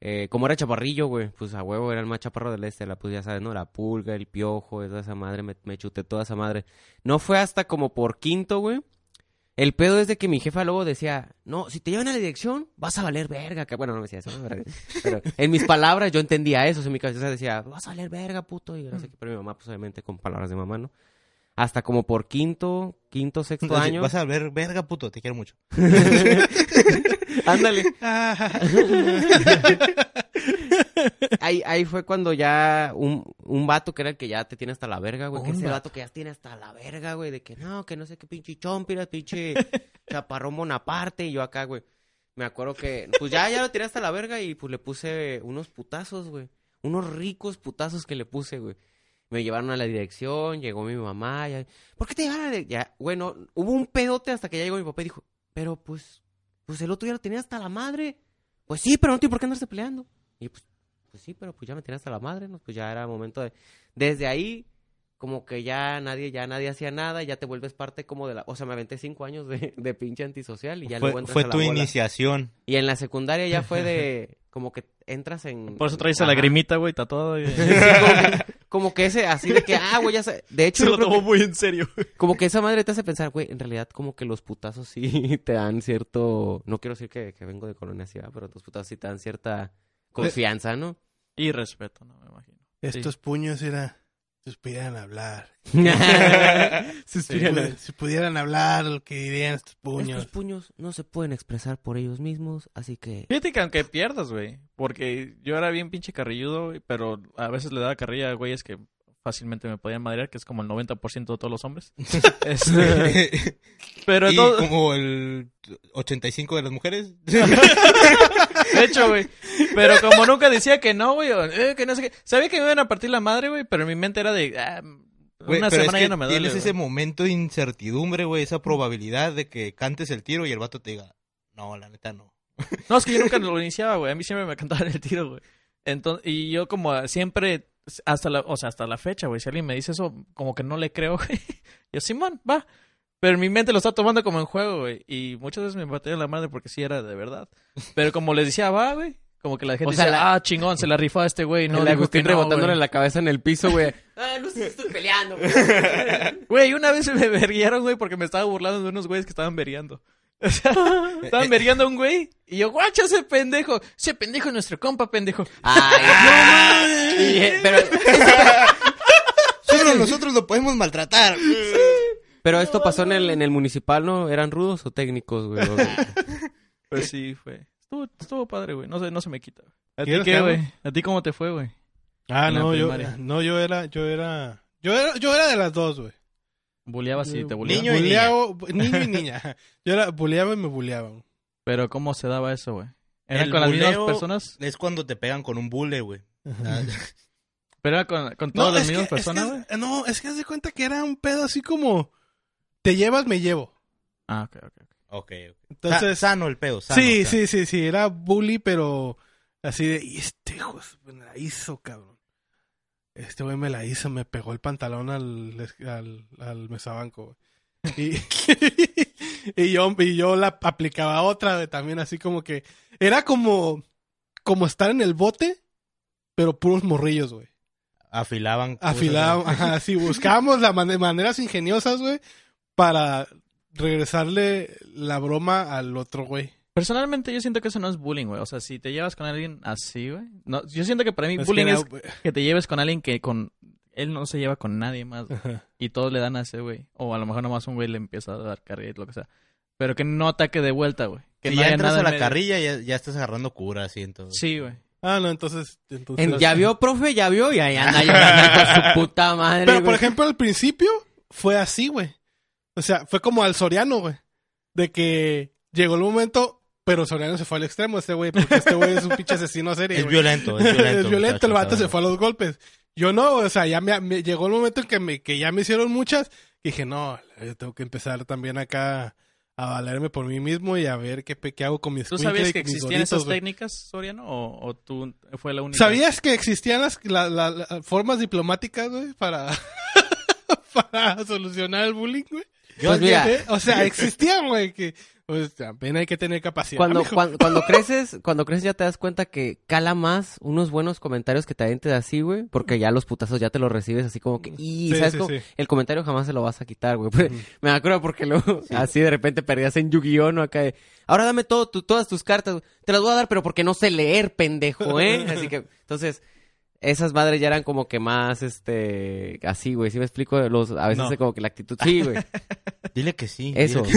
Eh, como era chaparrillo, güey, pues a huevo era el más chaparro del este, la pues ya sabes, ¿no? La pulga, el piojo, toda esa madre, me, me chuté toda esa madre. No fue hasta como por quinto, güey. El pedo es de que mi jefa luego decía, no, si te llevan a la dirección, vas a valer verga. Que, bueno, no me decía eso, ¿no? pero, en mis palabras yo entendía eso, en mi cabeza decía, vas a valer verga, puto, y no sé qué, pero mi mamá, pues obviamente con palabras de mamá, ¿no? Hasta como por quinto, quinto, sexto Entonces, año. Vas a ver, verga, puto, te quiero mucho. Ándale. ahí, ahí fue cuando ya un, un vato que era el que ya te tiene hasta la verga, güey. Que ese vato. que ya tiene hasta la verga, güey. De que no, que no sé qué pinche chompiras, pinche chaparrón Bonaparte. Y yo acá, güey. Me acuerdo que, pues ya, ya lo tiré hasta la verga y pues le puse unos putazos, güey. Unos ricos putazos que le puse, güey. Me llevaron a la dirección, llegó mi mamá. Ya, ¿Por qué te llevaron a la? Ya, bueno, hubo un pedote hasta que ya llegó mi papá y dijo, pero pues, pues el otro ya lo tenía hasta la madre. Pues sí, pero no tiene por qué andarse peleando. Y pues, pues sí, pero pues ya me tenía hasta la madre, ¿no? Pues ya era momento de... Desde ahí, como que ya nadie, ya nadie hacía nada, ya te vuelves parte como de la... O sea, me aventé cinco años de, de pinche antisocial y ya luego Fue, entras fue a la tu bola. iniciación. Y en la secundaria ya fue de... Como que entras en... Por eso traes a la grimita, güey, tatuada. güey. Sí, como, que, como que ese, así de que, ah, güey, ya sé. De hecho, Se lo tomó que- muy en serio. como que esa madre te hace pensar, güey, en realidad como que los putazos sí te dan cierto... No quiero decir que, que vengo de colonia ciudad, pero los putazos sí te dan cierta confianza, ¿no? Y respeto, no me imagino. Estos puños era... Suspiran hablar. Suspiran. Si, si pudieran hablar lo que dirían estos puños. Estos puños no se pueden expresar por ellos mismos, así que... Fíjate que aunque pierdas, güey. Porque yo era bien pinche carrilludo, pero a veces le daba carrilla a güeyes que fácilmente me podían madrear, que es como el 90% de todos los hombres. Este, pero y todo- como el 85 de las mujeres. de hecho, güey. Pero como nunca decía que no, güey, eh, que no sé qué. Sabía que me iban a partir la madre, güey, pero en mi mente era de, ah, Güey, una pero semana es que ya no me duele. tienes güey. ese momento de incertidumbre, güey, esa probabilidad de que cantes el tiro y el vato te diga, no, la neta no. No, es que yo nunca lo iniciaba, güey. A mí siempre me cantaba el tiro, güey. Entonces, y yo como siempre, hasta la, o sea, hasta la fecha, güey, si alguien me dice eso, como que no le creo, güey. Yo, Simón, va. Pero en mi mente lo está tomando como en juego, güey. Y muchas veces me batía la madre porque sí era de verdad. Pero como les decía, va, güey. Como que la gente O sea, la- ah, chingón, se la rifó a este güey. No, el Agustín que no, rebotándole güey. la cabeza en el piso, güey. ah, no sé, estoy peleando, güey. Güey, una vez me verguieron, güey, porque me estaba burlando de unos güeyes que estaban veriando. O sea, estaban veriando a un güey. Y yo, guacha ese pendejo. Ese pendejo es nuestro compa, pendejo. Ay, y, eh, pero, Solo nosotros lo podemos maltratar. pero esto pasó en el, en el municipal, ¿no? ¿Eran rudos o técnicos, güey? Pues sí, fue. Estuvo, estuvo padre, güey. No, se, no se me quita. ¿A ti ¿Quieres qué, güey? ¿A ti cómo te fue, güey? Ah, En no, yo, no, yo era, yo era, yo era, yo era de las dos, güey. Buleabas y te buleaban. Niño y niño y niña. Yo era, buleaba y me buleaban. Pero ¿cómo se daba eso, güey? ¿Eran El con las mismas personas? Es cuando te pegan con un bule, güey. Ah, ¿Pero era con, con todas las es mismas que- es personas, que- güey? no, es que haz de cuenta que era un pedo así como, te llevas, me llevo. Ah, ok, ok. ok. ok, ok. Entonces, Sa- sano el pedo, sano. sí, sí, sí, sí, era bully, pero así de, y este hijo de su- me la hizo, cabrón. Este güey me la hizo, me pegó el pantalón al, al, al mesabanco. Y, y yo, y yo la aplicaba otra, también así como que, era como, como estar en el bote, pero puros morrillos, güey. Afilaban. Afilaban, güey. ajá, sí, buscábamos las maneras ingeniosas, güey, para regresarle la broma al otro güey. Personalmente yo siento que eso no es bullying, güey. O sea, si te llevas con alguien así, güey. No, yo siento que para mí Es que bullying era- es que te lleves con alguien que con... Él no se lleva con nadie más. güey. Y todos le dan a ese güey. O a lo mejor nomás un güey le empieza a dar carrilla, lo que sea. Pero que no ataque de vuelta, güey. Que Si no ya haya entras nada a la medio. carrilla, ya, ya estás agarrando cura, así, entonces. Sí, güey. Ah, no, entonces... entonces En- ya vio, profe, ya vio, y ahí anda llorando su puta madre. Pero, por ejemplo, al principio fue así, güey. O sea, fue como al Soriano, güey. De que llegó el momento, pero Soriano se fue al extremo, este güey, porque este güey es un pinche asesino a serie. Es violento, es violento. es violento, el vato se fue a los golpes. Yo no, o sea, ya me, me- llegó el momento en que, me, que ya me hicieron muchas. Y dije, no, yo tengo que empezar también acá a valerme por mí mismo y a ver qué, pe- qué hago con mis ¿Tú sabías que existían esas técnicas, Soriano? ¿O, o tú fue la única? ¿Sabías que existían las, la- la- la- formas diplomáticas, güey, para, para solucionar el bullying, güey? Pues mira, ¿Eh? O sea, existían, güey, que pues también hay que tener capacidad. cuando, cuando, cuando creces, cuando creces ya te das cuenta que cala más unos buenos comentarios que te avientes así, güey, porque ya los putazos ya te los recibes así como que, y Sí, sabes sí, cómo? sí. el comentario jamás se lo vas a quitar, güey. Me acuerdo porque luego así de repente perdías en Yu-Gi-Oh, ¿no? Acá de, ahora dame todo, tu- todas tus cartas, te las voy a dar, pero porque no sé leer, pendejo, ¿eh? Así que, entonces, esas madres ya eran como que más, este, así, güey, ¿sí me explico? Los, a veces No. como que la actitud, sí, güey, Dile que sí. eso,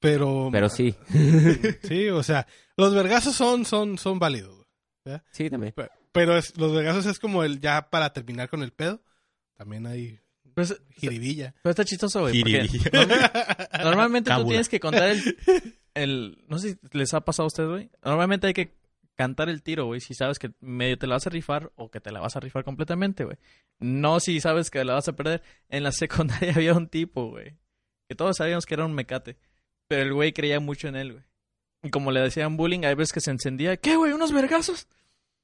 Pero, pero sí, sí, o sea, los vergazos son, son, son válidos, güey. sí, también. Pe- Pero es, los vergazos es como el ya para terminar con el pedo. También hay Pues, jiribilla. pero está chistoso, güey. Jiribilla. Normalmente tú tienes que contar el, el... No sé si les ha pasado a ustedes, güey. Normalmente hay que cantar el tiro, güey. Si sabes que medio te la vas a rifar o que te la vas a rifar completamente, güey. No si sabes que la vas a perder. En la secundaria había un tipo, güey. Que todos sabíamos que era un mecate. Pero el güey creía mucho en él, güey. Y como le decían bullying, hay veces que se encendía. ¿Qué, güey? ¿Unos vergazos?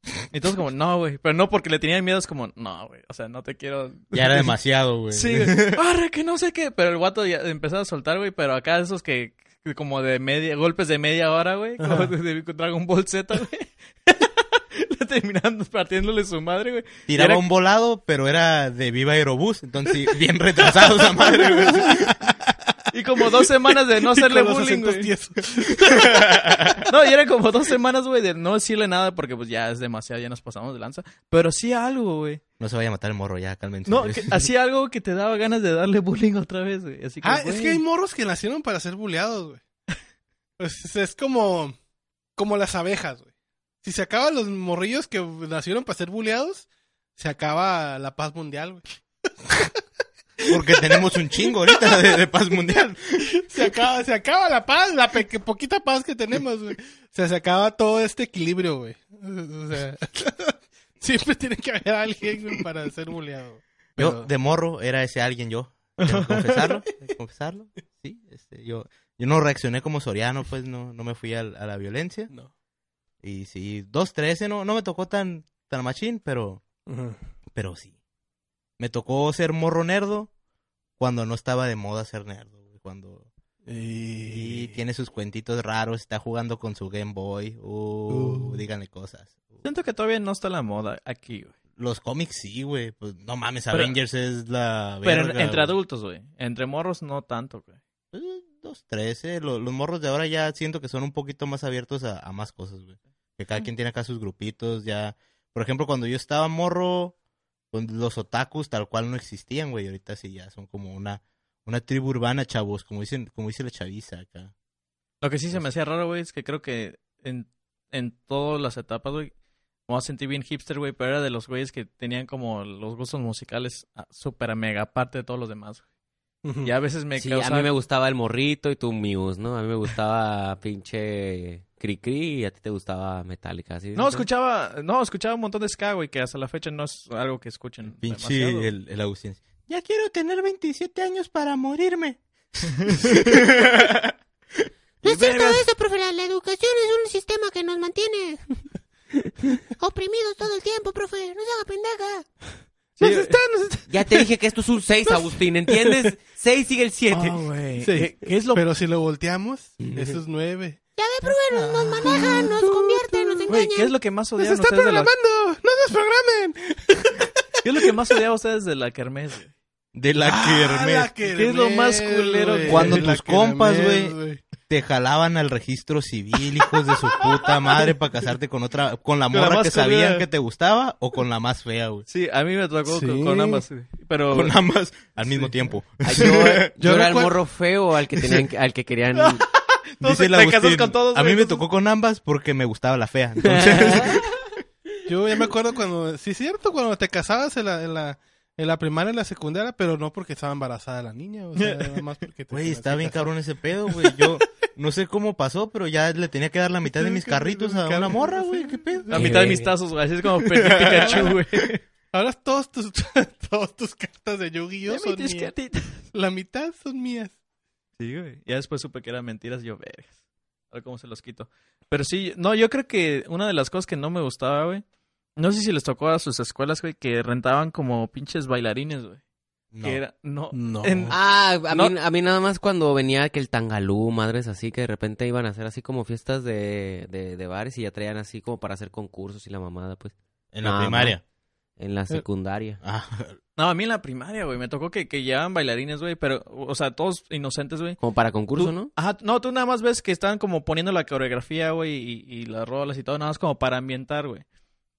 Y todos como, no, güey. Pero no porque le tenían miedo, es como, no, güey. O sea, no te quiero... Ya era demasiado, güey. Sí, güey. Arre, que no sé qué. Pero el guato ya empezó a soltar, güey. Pero acá esos que, como de media, golpes de media hora, güey. Como de, de Dragon Ball Z, güey. Le terminando partiéndole su madre, güey. Tiraba Era- un volado, pero era de Viva Aerobús. Entonces, bien retrasado esa madre, güey. Y como dos semanas de no hacerle bullying, güey. No, y era como dos semanas, güey, de no decirle nada porque pues ya es demasiado, ya nos pasamos de lanza. Pero sí algo, güey. No se vaya a matar el morro, ya, cálmense. No, que- hacía algo que te daba ganas de darle bullying otra vez, güey. Así que, Ah, es que hay morros que nacieron para ser buleados, güey. Pues es como, como las abejas, güey. Si se acaban los morrillos que nacieron para ser buleados, se acaba la paz mundial, güey. Porque tenemos un chingo ahorita de, de paz mundial. Se acaba, se acaba la paz, la pe- poquita paz que tenemos, güey. O sea, se acaba todo este equilibrio, güey. O sea, siempre tiene que haber alguien güey, para ser buleado. Yo, de morro, era ese alguien yo. Confesarlo, confesarlo. Sí, este, yo, yo no reaccioné como Soriano, pues no, no me fui al- a, la violencia. No. Y sí, 2-13 no, no me tocó tan, tan machín, pero, pero sí. Me tocó ser morro nerdo cuando no estaba de moda ser nerdo. güey, Cuando Y... y tiene sus cuentitos raros, está jugando con su Game Boy. Uh, Uh. díganle cosas. Siento que todavía no está la moda aquí, güey. Los cómics sí, güey. Pues no mames, Pero- Avengers es la Pero entre güey. adultos, güey. Entre morros no tanto, güey. Dos, trece. Los, los morros de ahora ya siento que son un poquito más abiertos a, a más cosas, güey. Que cada quien tiene acá sus grupitos, ya. Por ejemplo, cuando yo estaba morro, pues, los otakus tal cual no existían, güey. Ahorita sí ya son como una, una tribu urbana, chavos, como dicen, como dice la chaviza acá. Lo que sí se me hacía raro, güey, es que creo que en, en todas las etapas, güey, me sentí bien hipster, güey, pero era de los güeyes que tenían como los gustos musicales ah, súper mega aparte de todos los demás, güey. Y a veces me Sí, causa... a mí me gustaba el morrito y tu Muse, ¿no? A mí me gustaba pinche Cricri y a ti te gustaba Metallica, ¿sí? No, escuchaba, no, escuchaba un montón de ska, güey, que hasta la fecha no es algo que escuchen Pinche demasiado. el, el Agustín. Ya quiero tener 27 años para morirme. No es cierto eso, profe. La, la educación es un sistema que nos mantiene oprimidos todo el tiempo, profe. No se haga pendeja. Sí, Ya te dije que esto es un 6, Agustín, ¿entiendes? 6 sigue el 7. Ah, güey. Sí. ¿Qué, qué es lo Pero si lo volteamos, eso es nueve. Ya ve, profe, nos, nos manejan, nos convierten, nos engañan. ¿qué es lo que más ¡Nos está ustedes de la... programando! ¡No nos programen! ¿Qué es lo que más odiaban ustedes de la kermés? De la Ah, kermés. ¿Qué es lo más culero Cuando tus compas, güey, te jalaban al registro civil, hijos de su puta madre, para casarte con otra, con la Con la morra que sabían que te gustaba o con la más fea, güey. Sí, a mí me tocó Sí. con, con ambas, güey. Pero... Con ambas al mismo tiempo. Ah, Yo, yo era el morro feo al que tenían, al que querían... Dice casas Agustín, con todos, a mí me tocó con ambas porque me gustaba la fea. Entonces, Yo ya me acuerdo cuando, sí es cierto, cuando te casabas en la, en la, en la primaria, en la secundaria, pero no porque estaba embarazada la niña, o sea, nada más porque te güey, está bien cabrón ese pedo, güey. Yo no sé cómo pasó, pero ya le tenía que dar la mitad de mis carritos a una morra, güey. ¿Qué pedo? La mitad de mis tazos, güey. Así es como Pe- Pikachu, güey. Ahora todos tus, todas tus cartas de Yu-Gi-Oh son mis mías. cartitas. La mitad son mías. Sí, güey. Ya después supe que eran mentiras y yo, vergas. A ver cómo se los quito. Pero sí, no, yo creo que una de las cosas que no me gustaba, güey. No sé si les tocó a sus escuelas, güey, que rentaban como pinches bailarines, güey. No. Que era, no. No. En- Ah, a, No. mí, a mí nada más cuando venía que el tangalú, madres así, que de repente iban a hacer así como fiestas de, de, de bares y ya traían así como para hacer concursos y la mamada, pues, En la Nada primaria. en la secundaria. Ah, No, a mí en la primaria, güey. Me tocó que, que llevaban bailarines, güey. Pero, o sea, todos inocentes, güey. Como para concurso, Tú- ¿no? Ajá, no, tú nada más ves que estaban como poniendo la coreografía, güey, y, y las rolas y todo, nada más como para ambientar, güey.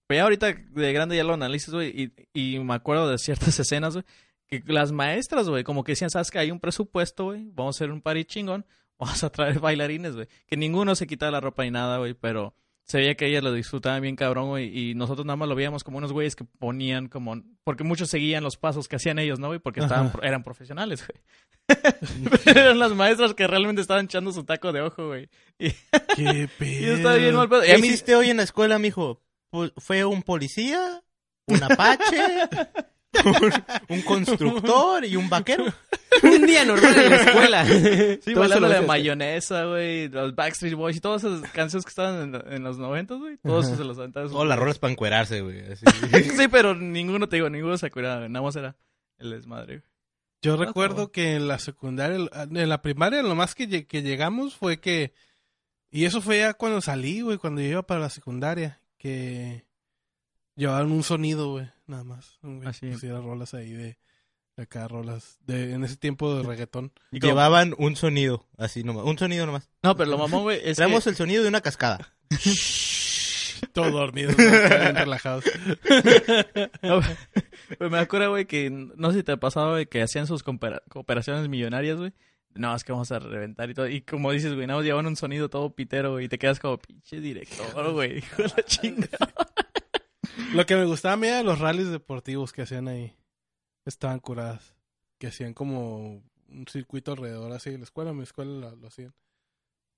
Pero ya ahorita de grande ya lo analizas, güey, y, y me acuerdo de ciertas escenas, güey, que las maestras, güey, como que decían, sabes que hay un presupuesto, güey, vamos a hacer un party chingón, vamos a traer bailarines, güey. Que ninguno se quitaba la ropa ni nada, güey, pero se veía que ellas lo disfrutaban bien cabrón, güey, y nosotros nada más lo veíamos como unos güeyes que ponían como... Porque muchos seguían los pasos que hacían ellos, ¿no, güey? Porque estaban, eran profesionales, güey. Eran las maestras que realmente estaban echando su taco de ojo, güey. Y, Qué y yo estaba bien mal pedo. pedo. Y ¿Qué mí- hiciste hoy en la escuela, mijo? ¿Fue un policía? ¿Un apache? un, constructor y un vaquero? Un día normal en la escuela. Sí, bailando ves. mayonesa, güey, los Backstreet Boys y todas esas canciones que estaban en, en los noventas, güey. Todos se los aventaban. Todas las rolas para encuerarse, güey. sí, pero ninguno, te digo, ninguno se acuerda, güey. Nada más era el desmadre, güey. Yo Ah, recuerdo que en la secundaria, en la primaria, lo más que, que llegamos fue que... Y eso fue ya cuando salí, güey, cuando yo iba para la secundaria, que llevaban un sonido, güey, nada más. Un güey Ah, sí. pusiera rolas ahí de, de acá, rolas de en ese tiempo de reggaetón. Y Llevaban un sonido, así nomás. Un sonido nomás. No, pero lo mamón, güey, es Traemos que... el sonido de una cascada. Todos dormidos, bien relajados. No, me acuerdo, güey, que no sé si te ha pasado, güey, que hacían sus cooperaciones millonarias, güey. No, es que vamos a reventar y todo. Y como dices, güey, nada más llevan un sonido todo pitero, güey, y te quedas como pinche director, güey, hijo de la chingada. Lo que me gustaba a mí era los rallies deportivos que hacían ahí. Estaban curadas. Que hacían como un circuito alrededor así de la escuela. Mi escuela lo, lo hacían.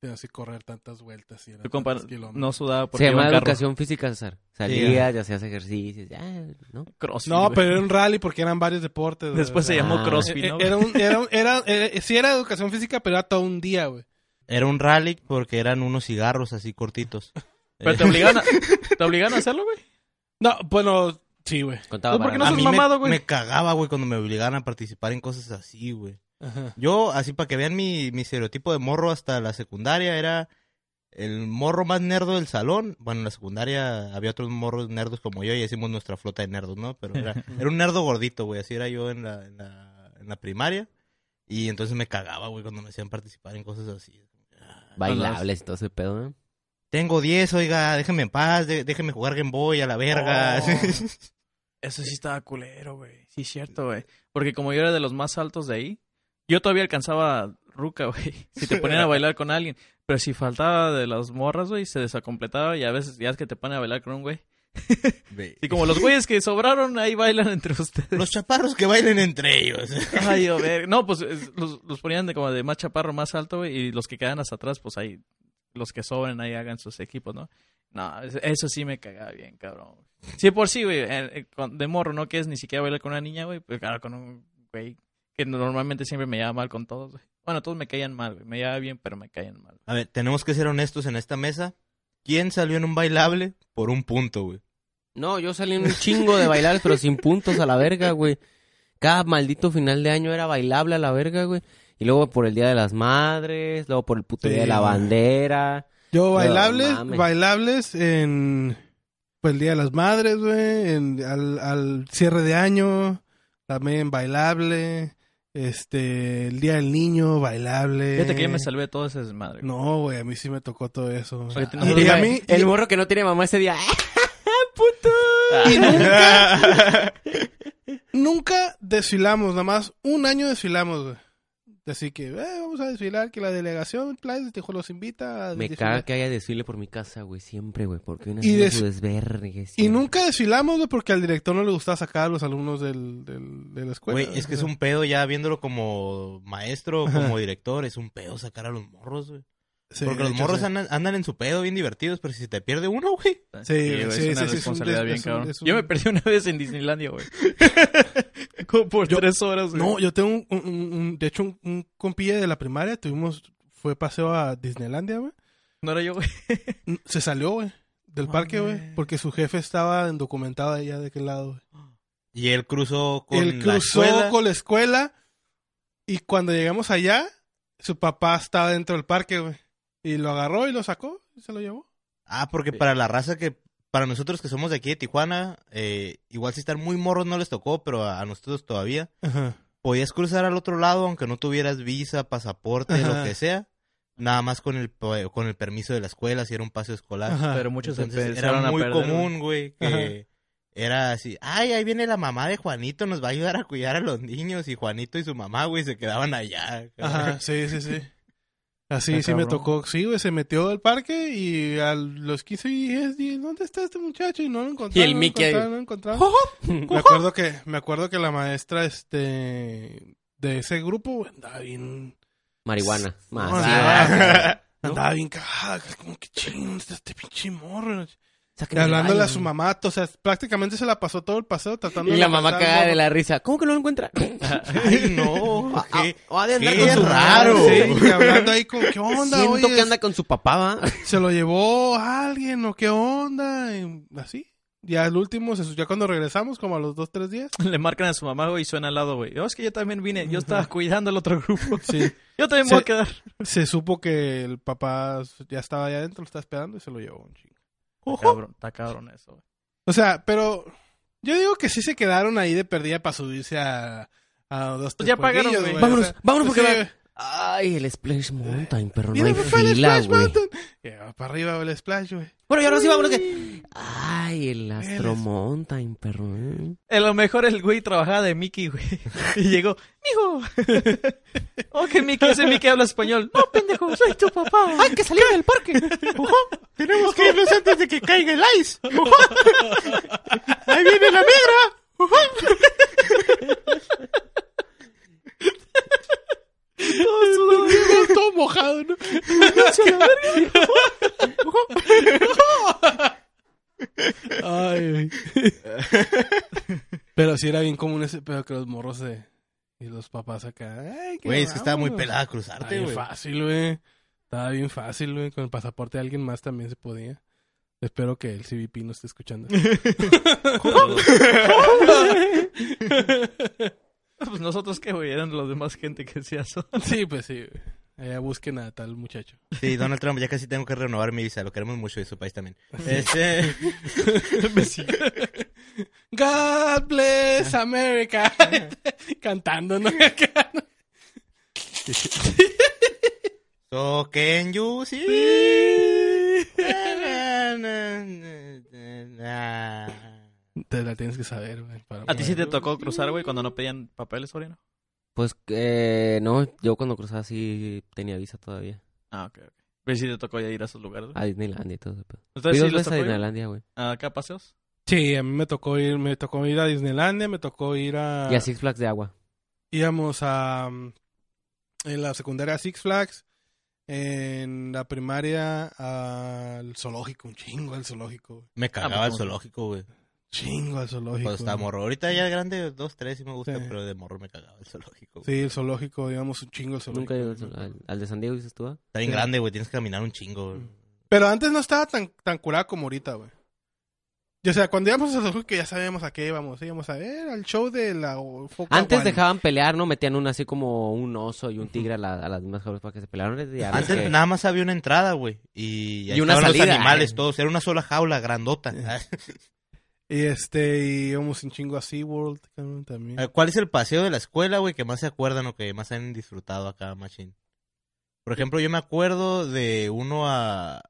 Tenían así correr tantas vueltas. Y tantos no sudaba porque Se iba llama en carro. educación física, César. Salías, ya hacías ejercicios, ya, ¿no? Crossfit, No, güey. pero era un rally porque eran varios deportes. Después se llamó Ah. CrossFit, ¿no? Era un, era, un- era, eh, sí era educación física, pero era todo un día, güey. Era un rally porque eran unos cigarros así cortitos. Pero te obligan a, te obligan a hacerlo, güey. No, bueno, sí, güey. Contaba ¿Por qué no a mí me- mamado, güey? Me, cagaba, güey, cuando me obligaban a participar en cosas así, güey. Ajá. Yo, así para que vean mi, mi estereotipo de morro hasta la secundaria, era el morro más nerdo del salón. Bueno, en la secundaria había otros morros nerdos como yo y hicimos nuestra flota de nerdos, ¿no? Pero era, era un nerdo gordito, güey. Así era yo en la, en la, en la primaria. Y entonces me cagaba, güey, cuando me hacían participar en cosas así. Bailables y todo ese pedo, ¿eh? Tengo 10, oiga, déjeme en paz, de- déjeme jugar Game Boy a la verga. Oh. Eso sí estaba culero, güey. Sí, cierto, güey. Porque como yo era de los más altos de ahí, yo todavía alcanzaba ruca, güey. Si te ponían a bailar con alguien. Pero si faltaba de las morras, güey, se desacompletaba y a veces ya es que te ponen a bailar con un güey. Y como los güeyes que sobraron, ahí bailan entre ustedes. Los chaparros que bailen entre ellos. Ay, a ver. No, pues es- los, los ponían de como de más chaparro, más alto, güey. Y los que quedan hasta atrás, pues ahí, los que sobren ahí hagan sus equipos, ¿no? No, es- eso sí me cagaba bien, cabrón. Sí, por sí, güey. con- De morro, ¿no? Que es ni siquiera bailar con una niña, güey. Pues claro, con un güey que normalmente siempre me lleva mal con todos, güey. Bueno, todos me caían mal, güey. Me llevaba bien, pero me caían mal. A ver, tenemos que ser honestos en esta mesa. ¿Quién salió en un bailable por un punto, güey? No, yo salí en un chingo de bailables, pero sin puntos a la verga, güey. Cada maldito final de año era bailable a la verga, güey. Y luego por el Día de las Madres, luego por el puto Sí, Día de la. Bandera. Yo bailables, mames. bailables en pues el Día de las Madres, güey, en- al, al cierre de año, también bailable, este, el Día del Niño, bailable. Fíjate que yo me salvé de todo ese desmadre. No, güey, a mí sí me tocó todo eso. Y- a mí, El morro que no tiene mamá ese día. y nunca, nunca desfilamos, nada más un año desfilamos, güey. Así que, eh, vamos a desfilar, que la delegación Playas de los invita a Me desfilar. caga que haya desfile por mi casa, güey, siempre, güey, porque una Y des- su desvergue. Y nunca desfilamos, güey, porque al director no le gustaba sacar a los alumnos del, del- de la escuela. Güey, es que o es un pedo ya viéndolo como maestro, Ajá. como director, es un pedo sacar a los morros, güey. Sí, Porque los hecho, morros sí. andan, andan en su pedo bien divertidos, pero si se te pierde uno, güey. Sí, sí, es una sí, sí, es un responsabilidad bien es un- cabrón. Yo me perdí una vez en Disneylandia, güey. como por tres horas, güey. No, yo tengo un, un- un- un- de hecho, un, un compilla de la primaria, tuvimos, fue paseo a Disneylandia, güey. No era yo, güey. Se salió, güey, del No, parque, güey, güey. porque su jefe estaba indocumentado allá de aquel lado, güey. Y él cruzó con Él la cruzó escuela. con la escuela y cuando llegamos allá, su papá estaba dentro del parque, güey. Y lo agarró y lo sacó y se lo llevó. Ah, porque para la raza que... Para nosotros que somos de aquí de Tijuana, eh, igual si están muy morros no les tocó, pero a, a nosotros todavía. Ajá. Podías cruzar al otro lado aunque no tuvieras visa, pasaporte, Ajá. lo que sea. Nada más con el, po- con el permiso de la escuela, si era un paseo escolar. Ajá. Pero muchos Entonces, era muy perder, común, güey, que Ajá. era así, ay, ahí viene la mamá de Juanito, nos va a ayudar a cuidar a los niños, y Juanito y su mamá, güey, se quedaban allá. Ajá, sí, sí, sí. Así sí me tocó, sí, güey, se metió al parque y a los 15 días dije, ¿dónde está este muchacho? Y no lo encontraron. Y el no Mickey ahí. encontraron, no lo encontraron. me acuerdo que, me acuerdo que la maestra, este, de ese grupo, güey, andaba bien, Marihuana. Más. ¿verdad? andaba bien cagada, como que ching, está este pinche morro. Y Sáquenme del hablándole a su mamá, o sea, prácticamente se la pasó todo el paseo tratando Y de la mamá cagada de la risa. ¿Cómo que no lo encuentra? Ay, no, Ah, qué, ah, ha de andar qué con su raro. Sí, y hablando ahí con, ¿qué onda? Siento Oye, que anda con su papá, ¿va? se lo llevó alguien o qué onda y así ya el último ya cuando regresamos como a los dos tres días Le marcan a su mamá, güey, y suena al lado, güey. Oh, es que yo también vine. Yo estaba cuidando al otro grupo. sí Yo también me voy a quedar. se supo que el papá ya estaba allá adentro lo estaba esperando y se lo llevó un chingo Está cabrón, está cabrón eso, güey. o sea pero yo digo que sí se quedaron ahí de perdida para subirse a a dos Pues tres ya pagaron, güey. Vámonos, O sea, vámonos pues porque sí, Ay, el Splash Mountain, perro. No Mira, hay papá, el fila, Splash güey. Va para arriba el Splash, güey. Bueno, y ahora sí vámonos que... Ay, el Astro Mountain, perro. ¿eh? A lo mejor el güey trabajaba de Mickey, güey. Y llegó, mijo. oh, que Mickey, ese Mickey habla español. No, pendejo, soy tu papá. Hay que salir del parque. Tenemos que irnos antes de que caiga el ice. Ahí viene la migra. Todo mojado, ¿no? Ay. Pero sí era bien común ese pedo que los morros de... Y los papás acá. Ay, qué Güey, es que estaba muy pelada Estaba cruzarte, bien güey. fácil, güey. Estaba bien fácil, güey. Con el pasaporte de alguien más también se podía. Espero que el CBP no esté escuchando. Pues nosotros qué, güey, eran los demás gente que hacía eso. sí, pues sí. Allá busquen a tal muchacho. Sí, Donald Trump, ya casi tengo que renovar mi visa. Lo queremos mucho de su país también. Este, God bless America. Cantando, ¿no? so can you see? Te la tienes que saber, güey. para- ¿A ti sí te tocó cruzar, güey, cuando no pedían papeles, Oriano? Pues, eh, no, yo cuando cruzaba sí tenía visa todavía. Ah, ok, ok. Pero sí te tocó ya ir a esos lugares, güey. A Disneylandia y todo. Fui ¿Ustedes dos sí veces a tocó ir Disneylandia, güey. a acá a paseos? Sí, a mí me tocó ir, me tocó ir a Disneylandia, me tocó ir a... Y a Six Flags de agua. Íbamos a... mm, En la secundaria a Six Flags. En la primaria al zoológico, un chingo al zoológico. güey. Me cagaba el pues, zoológico, güey. Chingo al zoológico. Cuando estaba morro. Ahorita ya grande, dos, tres sí me gusta, Sí. pero de morro me cagaba el zoológico. güey. Sí, el zoológico, digamos, un chingo al zoológico. Nunca he ido al, al- al de San Diego, dices tú, ah? Está bien Sí. grande, güey. Tienes que caminar un chingo, güey. Pero antes no estaba tan, tan curada como ahorita, güey. Y, o sea, cuando íbamos al zoológico ya sabíamos a qué íbamos. Íbamos a ver al show de la foca Antes dejaban pelear, ¿no? Metían un así como un oso y un tigre a, la- a las mismas jaulas para que se pelearan. Antes que- nada más había una entrada, güey. Y, ahí Y una estaban salida, los animales eh. todos. Era una sola jaula grandota. Y este, y íbamos un chingo a SeaWorld también. Eh, ¿Cuál es el paseo de la escuela, güey, que más se acuerdan o que más han disfrutado acá, Machine? Por ejemplo, yo me acuerdo de uno a,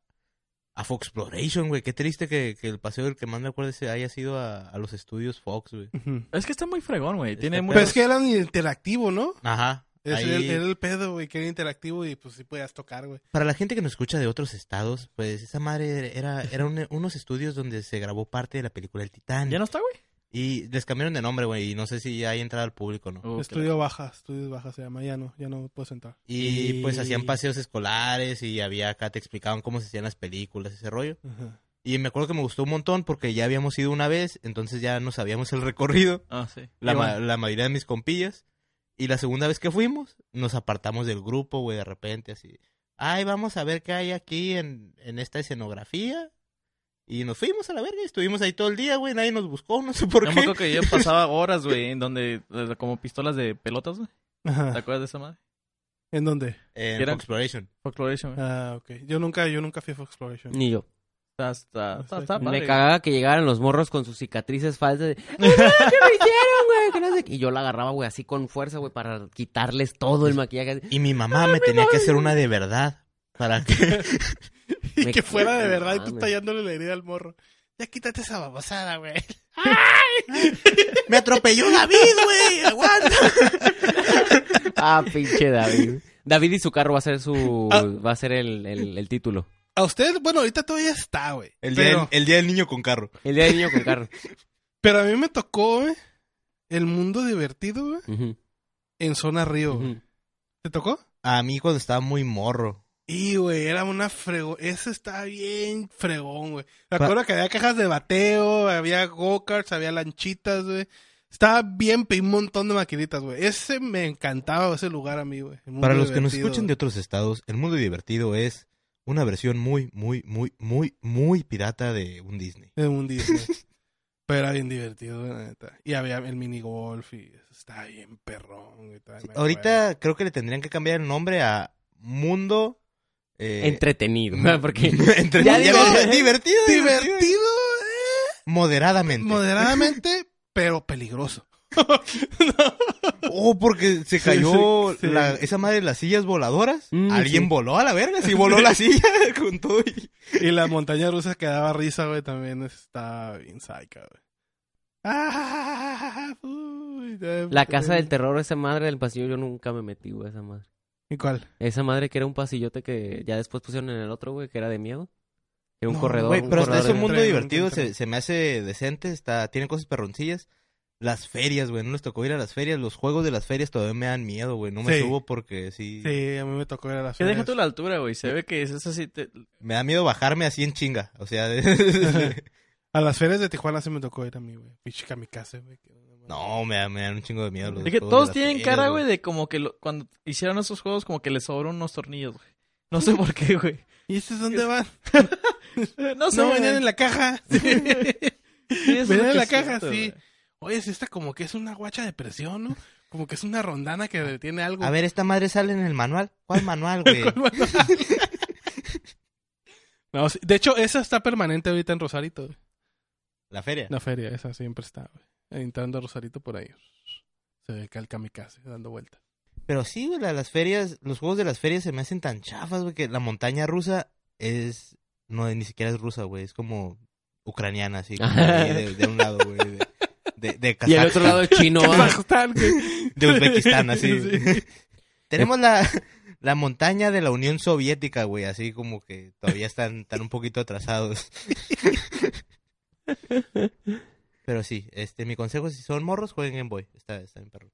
a Fox Exploration, güey. Qué triste que, que el paseo del que más me acuerdo haya sido a, a los estudios Fox, güey. Es que está muy fregón, güey. Tiene Este muchos... Pero es que era interactivo, ¿no? Ajá. Ese Ahí- era, el- era el pedo, güey, que era interactivo y pues sí podías tocar, güey. Para la gente que nos escucha de otros estados, pues esa madre era, era un- unos estudios donde se grabó parte de la película El Titán. ¿Ya no está, güey? Y les cambiaron de nombre, güey, y no sé si ya hay entrada al público, ¿no? Uh, Estudio Baja, Estudios Baja se llama, ya no, ya no puedo sentar. Y, Y- pues hacían paseos escolares y había acá, te explicaban cómo se hacían las películas, ese rollo. Ajá. Y me acuerdo que me gustó un montón porque ya habíamos ido una vez, entonces ya no sabíamos el recorrido, Ah, sí. la, bueno, la mayoría de mis compillas. Y la segunda vez que fuimos, nos apartamos del grupo, güey, de repente, así. Ay, vamos a ver qué hay aquí en, en esta escenografía. Y nos fuimos a la verga, y estuvimos ahí todo el día, güey, nadie nos buscó, no sé por yo me qué. acuerdo que yo pasaba horas, güey, en donde... eh, Como pistolas de pelotas, güey. ¿Te acuerdas de esa madre? ¿En dónde? En Era- Fox Exploration. Folkloration, güey. Ah, ok. Yo nunca, yo nunca fui a Fox Exploration. Ni yo. Está, está, está, está padre, Me güey. cagaba que llegaran los morros con sus cicatrices falsas. De, "Ay, no, ¿Qué me hicieron, güey? Que no sé qué". Y yo la agarraba, güey, así con fuerza, güey, para quitarles todo el maquillaje. Y mi mamá me tenía que hacer una de verdad. Para que... Y Me que fuera de verdad y tú mames. tallándole la herida al morro. Ya quítate esa babosada, güey. me atropelló David, güey, aguanta. Ah, pinche David. David y su carro va a ser su... Ah. Va a ser el, el, el título. A usted, bueno, ahorita todavía está, güey. El día, Pero, del, el día del niño con carro. El día del niño con carro. pero a mí me tocó, güey, el mundo divertido, güey, en Zona Río. ¿Te tocó? A mí cuando estaba muy morro. Y, güey, era una fregón. Eso está bien fregón, güey. Me Pa- acuerdo que había cajas de bateo, había go-karts, había lanchitas, güey. Estaba bien, un montón de maquinitas, güey. Ese me encantaba, ese lugar a mí, güey. Para los que nos escuchen de otros estados, el mundo divertido es una versión muy, muy, muy, muy, muy pirata de un Disney. De un Disney. Pero era bien divertido, la neta. Y había el minigolf y eso estaba bien perrón, todavía me acuerdo. Ahorita creo que le tendrían que cambiar el nombre a Mundo... eh, Entretenido. Porque... entre- Ya ya digo- ves, divertido, divertido. Divertido, eh, Moderadamente. moderadamente, pero peligroso. Oh, porque se cayó sí, sí. la- esa madre de las sillas voladoras. Mm, Alguien sí. voló a la verga, sí voló la silla con todo. y- Y la montaña rusa que daba risa, güey, también está bien psycha, güey. Ah, uy, La casa del terror, esa madre del pasillo, yo nunca me metí, güey, esa madre. ¿Y cuál? Esa madre que era un pasillote que ya después pusieron en el otro, güey, que era de miedo. Era un No, corredor. Güey, un pero hasta ese de- mundo divertido se, se me hace decente, está, tiene cosas perroncillas. Las ferias, güey, no les tocó ir a las ferias. Los juegos de las ferias todavía me dan miedo, güey. No me Sí. subo porque sí, Sí, a mí me tocó ir a la Que deja tú la altura, güey. Se ve que es así. Te... Me da miedo bajarme así en chinga. O sea, de- A las ferias de Tijuana sí me tocó ir a mí, güey. Pinche kamikaze, güey. que- no, me, da- me dan un chingo de miedo. los Es que juegos de todos las tienen ferias, cara, güey, de como que lo- cuando hicieron esos juegos, como que les sobró unos tornillos, güey. No sé por qué, güey. ¿Y estos dónde van? No sé. No, venían en la caja. Sí, eso es venían en que la caja, siento, sí. güey. Oye, si esta como que es una guacha de presión, ¿no? Como que es una rondana que tiene algo. A ver, esta madre sale en el manual. ¿Cuál manual, güey? No, sí, de hecho, esa está permanente ahorita en Rosarito. güey. La feria. La feria, esa siempre está, güey. Entrando a Rosarito por ahí. Se ve acá el kamikaze dando vueltas. Pero sí, güey, la- las ferias, los juegos de las ferias se me hacen tan chafas, güey, que la montaña rusa es, no, ni siquiera es rusa, güey, es como ucraniana, así, como de, de un lado, güey, de, de, de Y el otro lado es chino. ¿va? Kazajstán, güey. de Uzbekistán, así. Sí. Tenemos la, la montaña de la Unión Soviética, güey, así como que todavía están, están un poquito atrasados. Pero sí, este, mi consejo es si son morros, jueguen en Boy, está, está bien perro.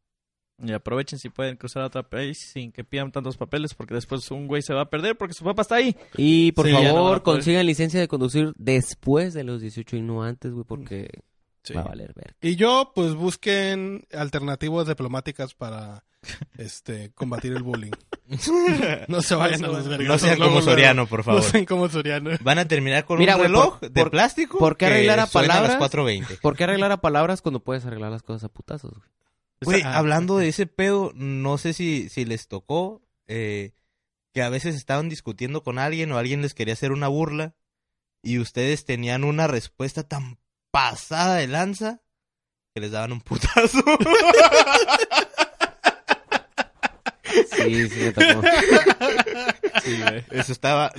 Y aprovechen si pueden cruzar a otro país sin que pidan tantos papeles, porque después un güey se va a perder porque su papá está ahí. Y por Sí, no favor, consigan licencia de conducir después de los 18 y no antes, güey, porque va a valer ver. Y yo, pues busquen alternativas diplomáticas para este combatir el bullying. No se vayan a los. No sean como. Soriano, por No favor. sean como Soriano. Van a terminar con Mira, un reloj por- de por- plástico. ¿por qué arreglar a palabras? las 4.20. ¿Por qué arreglar a palabras cuando puedes arreglar las cosas a putazos, güey? Güey, Ah, hablando de ese pedo, no sé si, si les tocó eh, que a veces estaban discutiendo con alguien o alguien les quería hacer una burla y ustedes tenían una respuesta tan pasada de lanza que les daban un putazo. Sí, sí me tocó. Sí, güey. Eso estaba,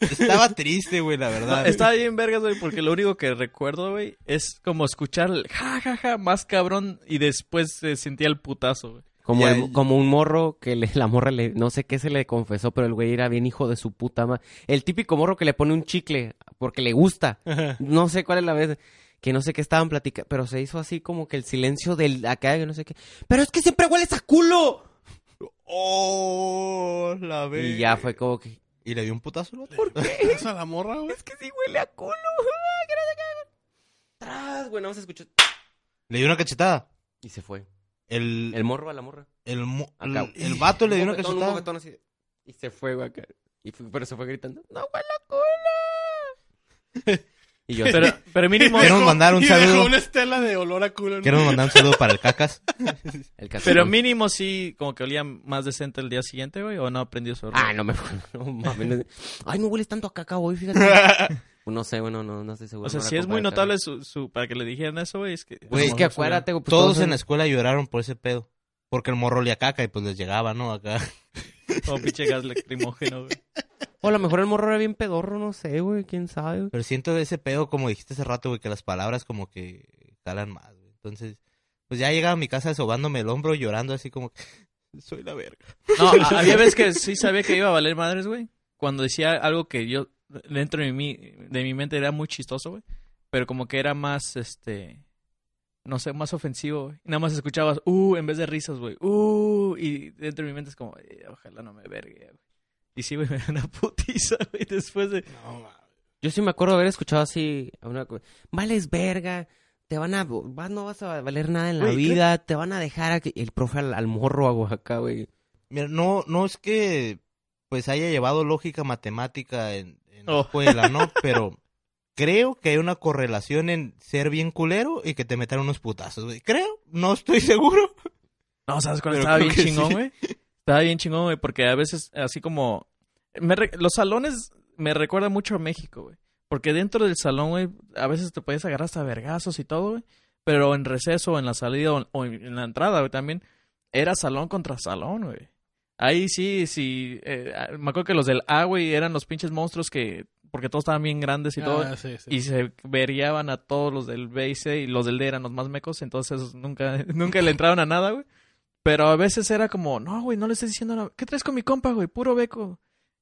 estaba triste, güey, la verdad. Está bien vergas, güey, porque lo único que recuerdo, güey, es como escuchar el ja, ja, ja, más cabrón y después se sentía el putazo, güey. Como, el- como un morro que le, la morra le, no sé qué se le confesó, pero el güey era bien hijo de su puta madre. El típico morro que le pone un chicle porque le gusta. Ajá. No sé cuál es la vez, que no sé qué estaban platicando, pero se hizo así como que el silencio del acá, que no sé qué. Pero es que siempre hueles a culo. Oh, la vez. Y ya fue como que, Y le dio un putazo. ¿no? ¿Eso a la morra, güey? es que sí huele a culo. Qué. Tras, güey, no se escuchó. Le dio una cachetada. Y se fue. El, El morro a la morra. el, mo- el, el vato le dio Un una un cachetada. bofetón así. Y se fue, güey, acá. Y fue- pero se fue gritando, ¡No huele a culo! y yo, Pero, pero mínimo, Queremos mandar un Y dejó saludo. una estela de olor a culo. Queremos mandar un saludo para el cacas. el pero mínimo sí, como que olía más decente el día siguiente, güey, o no aprendió su. Ah, no me no, mames, Ay, no hueles tanto a caca hoy, fíjate. no sé, bueno, no, no estoy seguro. O sea, no sí es muy notable su, su, para que le dijeran eso, güey, es que... Güey, Es que acuérdate, pues, Todos en la escuela lloraron por ese pedo. Porque el morro olía a caca y pues les llegaba, ¿no? Acá. Como pinche gas lacrimógeno, güey. O a lo mejor el morro era bien pedorro, no sé, güey, quién sabe. güey. Pero siento ese pedo, como dijiste hace rato, güey, que las palabras como que calan más, güey. Entonces, pues ya llegaba a mi casa sobándome el hombro, llorando así como que soy la verga. No, había veces que sí sabía que iba a valer madres, güey. Cuando decía algo que yo, dentro de mi, de mi mente era muy chistoso, güey. Pero como que era más, este... No sé, más ofensivo, güey. Nada más escuchabas, uh, en vez de risas, güey. Uh, y dentro de mi mente es como, "Eh, ojalá no me vergue, güey. Y sí, güey, me da una putiza, güey, después de... No, mames. Yo sí me acuerdo haber escuchado así a una vales verga, te van a vas, no vas a valer nada en la Güey, vida, te van a dejar a que el profe al, al morro a Oaxaca, güey. Mira, no, no es que pues haya llevado lógica matemática en, en la Oh. escuela, ¿no? Pero creo que hay una correlación en ser bien culero y que te metan unos putazos, güey. Creo, no estoy seguro. No, ¿sabes cuál Pero estaba bien chingón, sí. güey? Estaba bien chingón, güey, porque a veces, así como... me re- Los salones me recuerdan mucho a México, güey. Porque dentro del salón, güey, a veces te puedes agarrar hasta vergazos y todo, güey. Pero en receso, en la salida o, o en la entrada, güey, también. era salón contra salón, güey. Ahí sí, sí. eh, me acuerdo que los del A, güey, eran los pinches monstruos que. Porque todos estaban bien grandes y todo. Ah, sí, sí. Y se veriaban a todos los del B y C y los del D eran los más mecos, entonces nunca, nunca le entraron a nada, güey. Pero a veces era como, no, güey, no le estés diciendo nada. ¿Qué traes con mi compa, güey? Puro beco.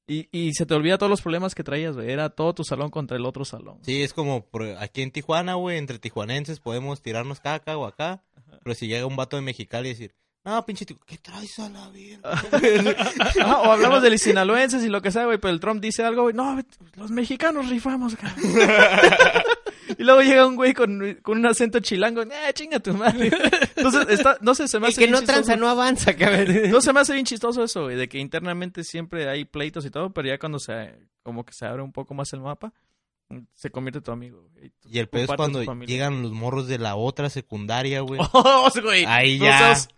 Y, y se te olvida todos los problemas que traías, güey. Era todo tu salón contra el otro salón. Sí, es como por- aquí en Tijuana, güey, entre tijuanenses podemos tirarnos caca o acá. Pero si llega un vato de Mexicali y decir, no, pinche tico, ¿qué traes a la vida? Ah, o hablamos de los sinaloenses y lo que sea, güey, pero el Trump dice algo, güey, no, los mexicanos rifamos, cabrón. y luego llega un güey con, con un acento chilango, eh, chinga tu madre. Entonces, está, no sé, se me hace que bien no tranza no avanza, cabrón. No se me hace bien chistoso eso, güey, de que internamente siempre hay pleitos y todo, pero ya cuando se, como que se abre un poco más el mapa, se convierte tu amigo. güey. Y el peor es cuando llegan los morros de la otra secundaria, güey. ¡Oh, güey! Ahí No ya seas-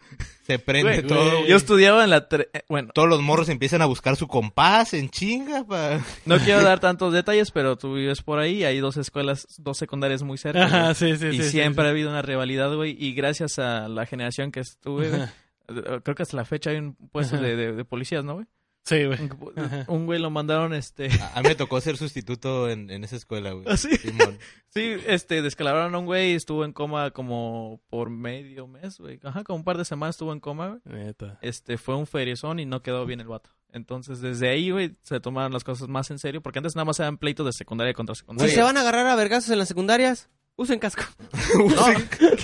se prende güey, todo. Yo estudiaba en la... tre- eh, Bueno, Todos los morros empiezan a buscar su compás en chinga. Pa... no quiero dar tantos detalles, pero tú vives por ahí, hay dos escuelas, dos secundarias muy cerca. güey. Ajá, sí, sí, y sí, siempre sí. ha habido una rivalidad, güey. Y gracias a la generación que estuve, güey, creo que hasta la fecha hay un puesto de- de policías, ¿no, güey? Sí, güey. Un, güey lo mandaron, este... A, a mí me tocó ser sustituto en, en esa escuela, güey. ¿Ah, sí? Simón. Sí, este, descalabraron a un güey y estuvo en coma como por medio mes, güey. Ajá, como un par de semanas estuvo en coma, güey. Neta. Este, fue un feriezón y no quedó bien el vato. Entonces, desde ahí, güey, se tomaron las cosas más en serio, porque antes nada más eran pleitos de secundaria contra Si secundaria. se van a agarrar a vergazos en las secundarias, usen casco. No,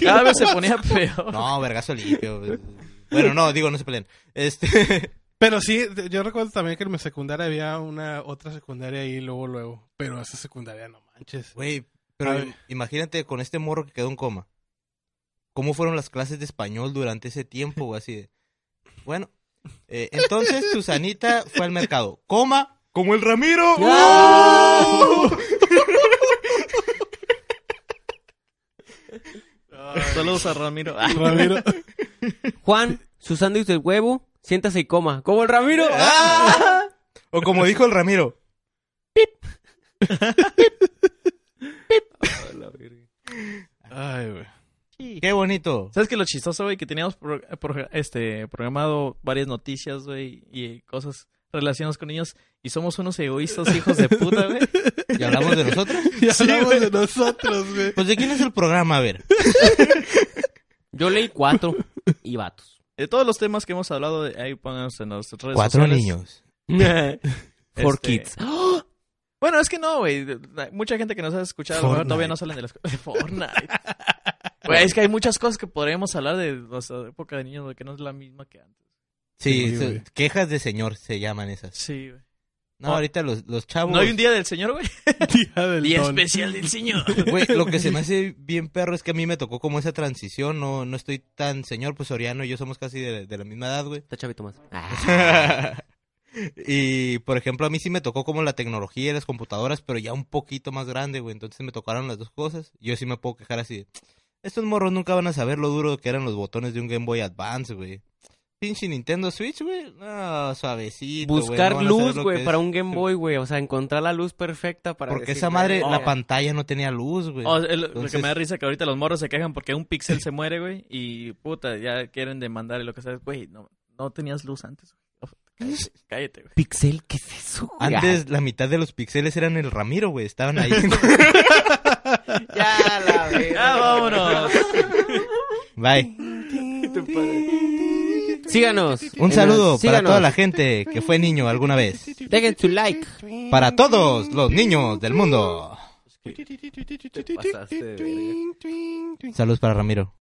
cada vez se ponía peor. No, vergazo limpio. Bueno, no, digo, no se peleen. Este... Pero sí, yo recuerdo también que en mi secundaria había una otra secundaria ahí luego, luego. Pero esa secundaria no manches. Güey, pero imagínate con este morro que quedó en coma. ¿Cómo fueron las clases de español durante ese tiempo, güey? Así de... Bueno, eh, entonces Susanita fue al mercado. Coma, como el Ramiro. Saludos a Ramiro. Ramiro. Juan, su sándwich del huevo, siéntase y coma. Como el Ramiro. Ah. O como dijo el Ramiro. Ay, güey. Qué bonito. ¿Sabes qué lo chistoso, güey? Que teníamos pro- pro- este, programado varias noticias, güey, y cosas relacionadas con niños, y somos unos egoístas hijos de puta, güey. ¿Y hablamos de nosotros? Sí, hablamos güey. de nosotros, güey. Pues de quién es el programa, a ver. Yo leí cuatro y vatos. De todos los temas que hemos hablado, de- ahí ponemos en nuestras redes Cuatro sociales. niños. For Este, kids. Bueno, es que no, güey. Mucha gente que nos ha escuchado a lo mejor Fortnite. todavía no salen de la escuela. Fortnite. Güey, es que hay muchas cosas que podríamos hablar de nuestra época de niños, que no es la misma que antes. Sí, Sí, quejas de señor se llaman esas. Sí, güey. No, Oh. ahorita los, los chavos... ¿No hay un día del señor, güey? Día del Día don. especial del señor. Güey, lo que se me hace bien perro es que a mí me tocó como esa transición, no, no estoy tan señor, pues Oriano y yo somos casi de, de la misma edad, güey. Está chavito más. y, por ejemplo, a mí sí me tocó como la tecnología y las computadoras, pero ya un poquito más grande, güey. Entonces me tocaron las dos cosas. Yo sí me puedo quejar así. de, Estos morros nunca van a saber lo duro que eran los botones de un Game Boy Advance, güey. Pinche Nintendo Switch, güey. No, suavecito, Buscar no luz, güey, para es. un Game Boy, güey. O sea, encontrar la luz perfecta para. Porque decir, esa madre, la pantalla no tenía luz, güey. Oh, Lo que me da risa es que ahorita los morros se quejan porque un píxel se muere, güey, y puta, ya quieren demandar y lo que sea. Güey, no, no tenías luz antes, güey. Cállate, güey. Pixel, ¿qué es eso? güey? Antes la mitad de los pixeles eran el Ramiro, güey. Estaban ahí. Ya, la verga. Ya, vámonos. Bye. Síganos. Un saludo para toda la gente que fue niño alguna vez. Dejen su like. Para todos los niños del mundo. Saludos para Ramiro.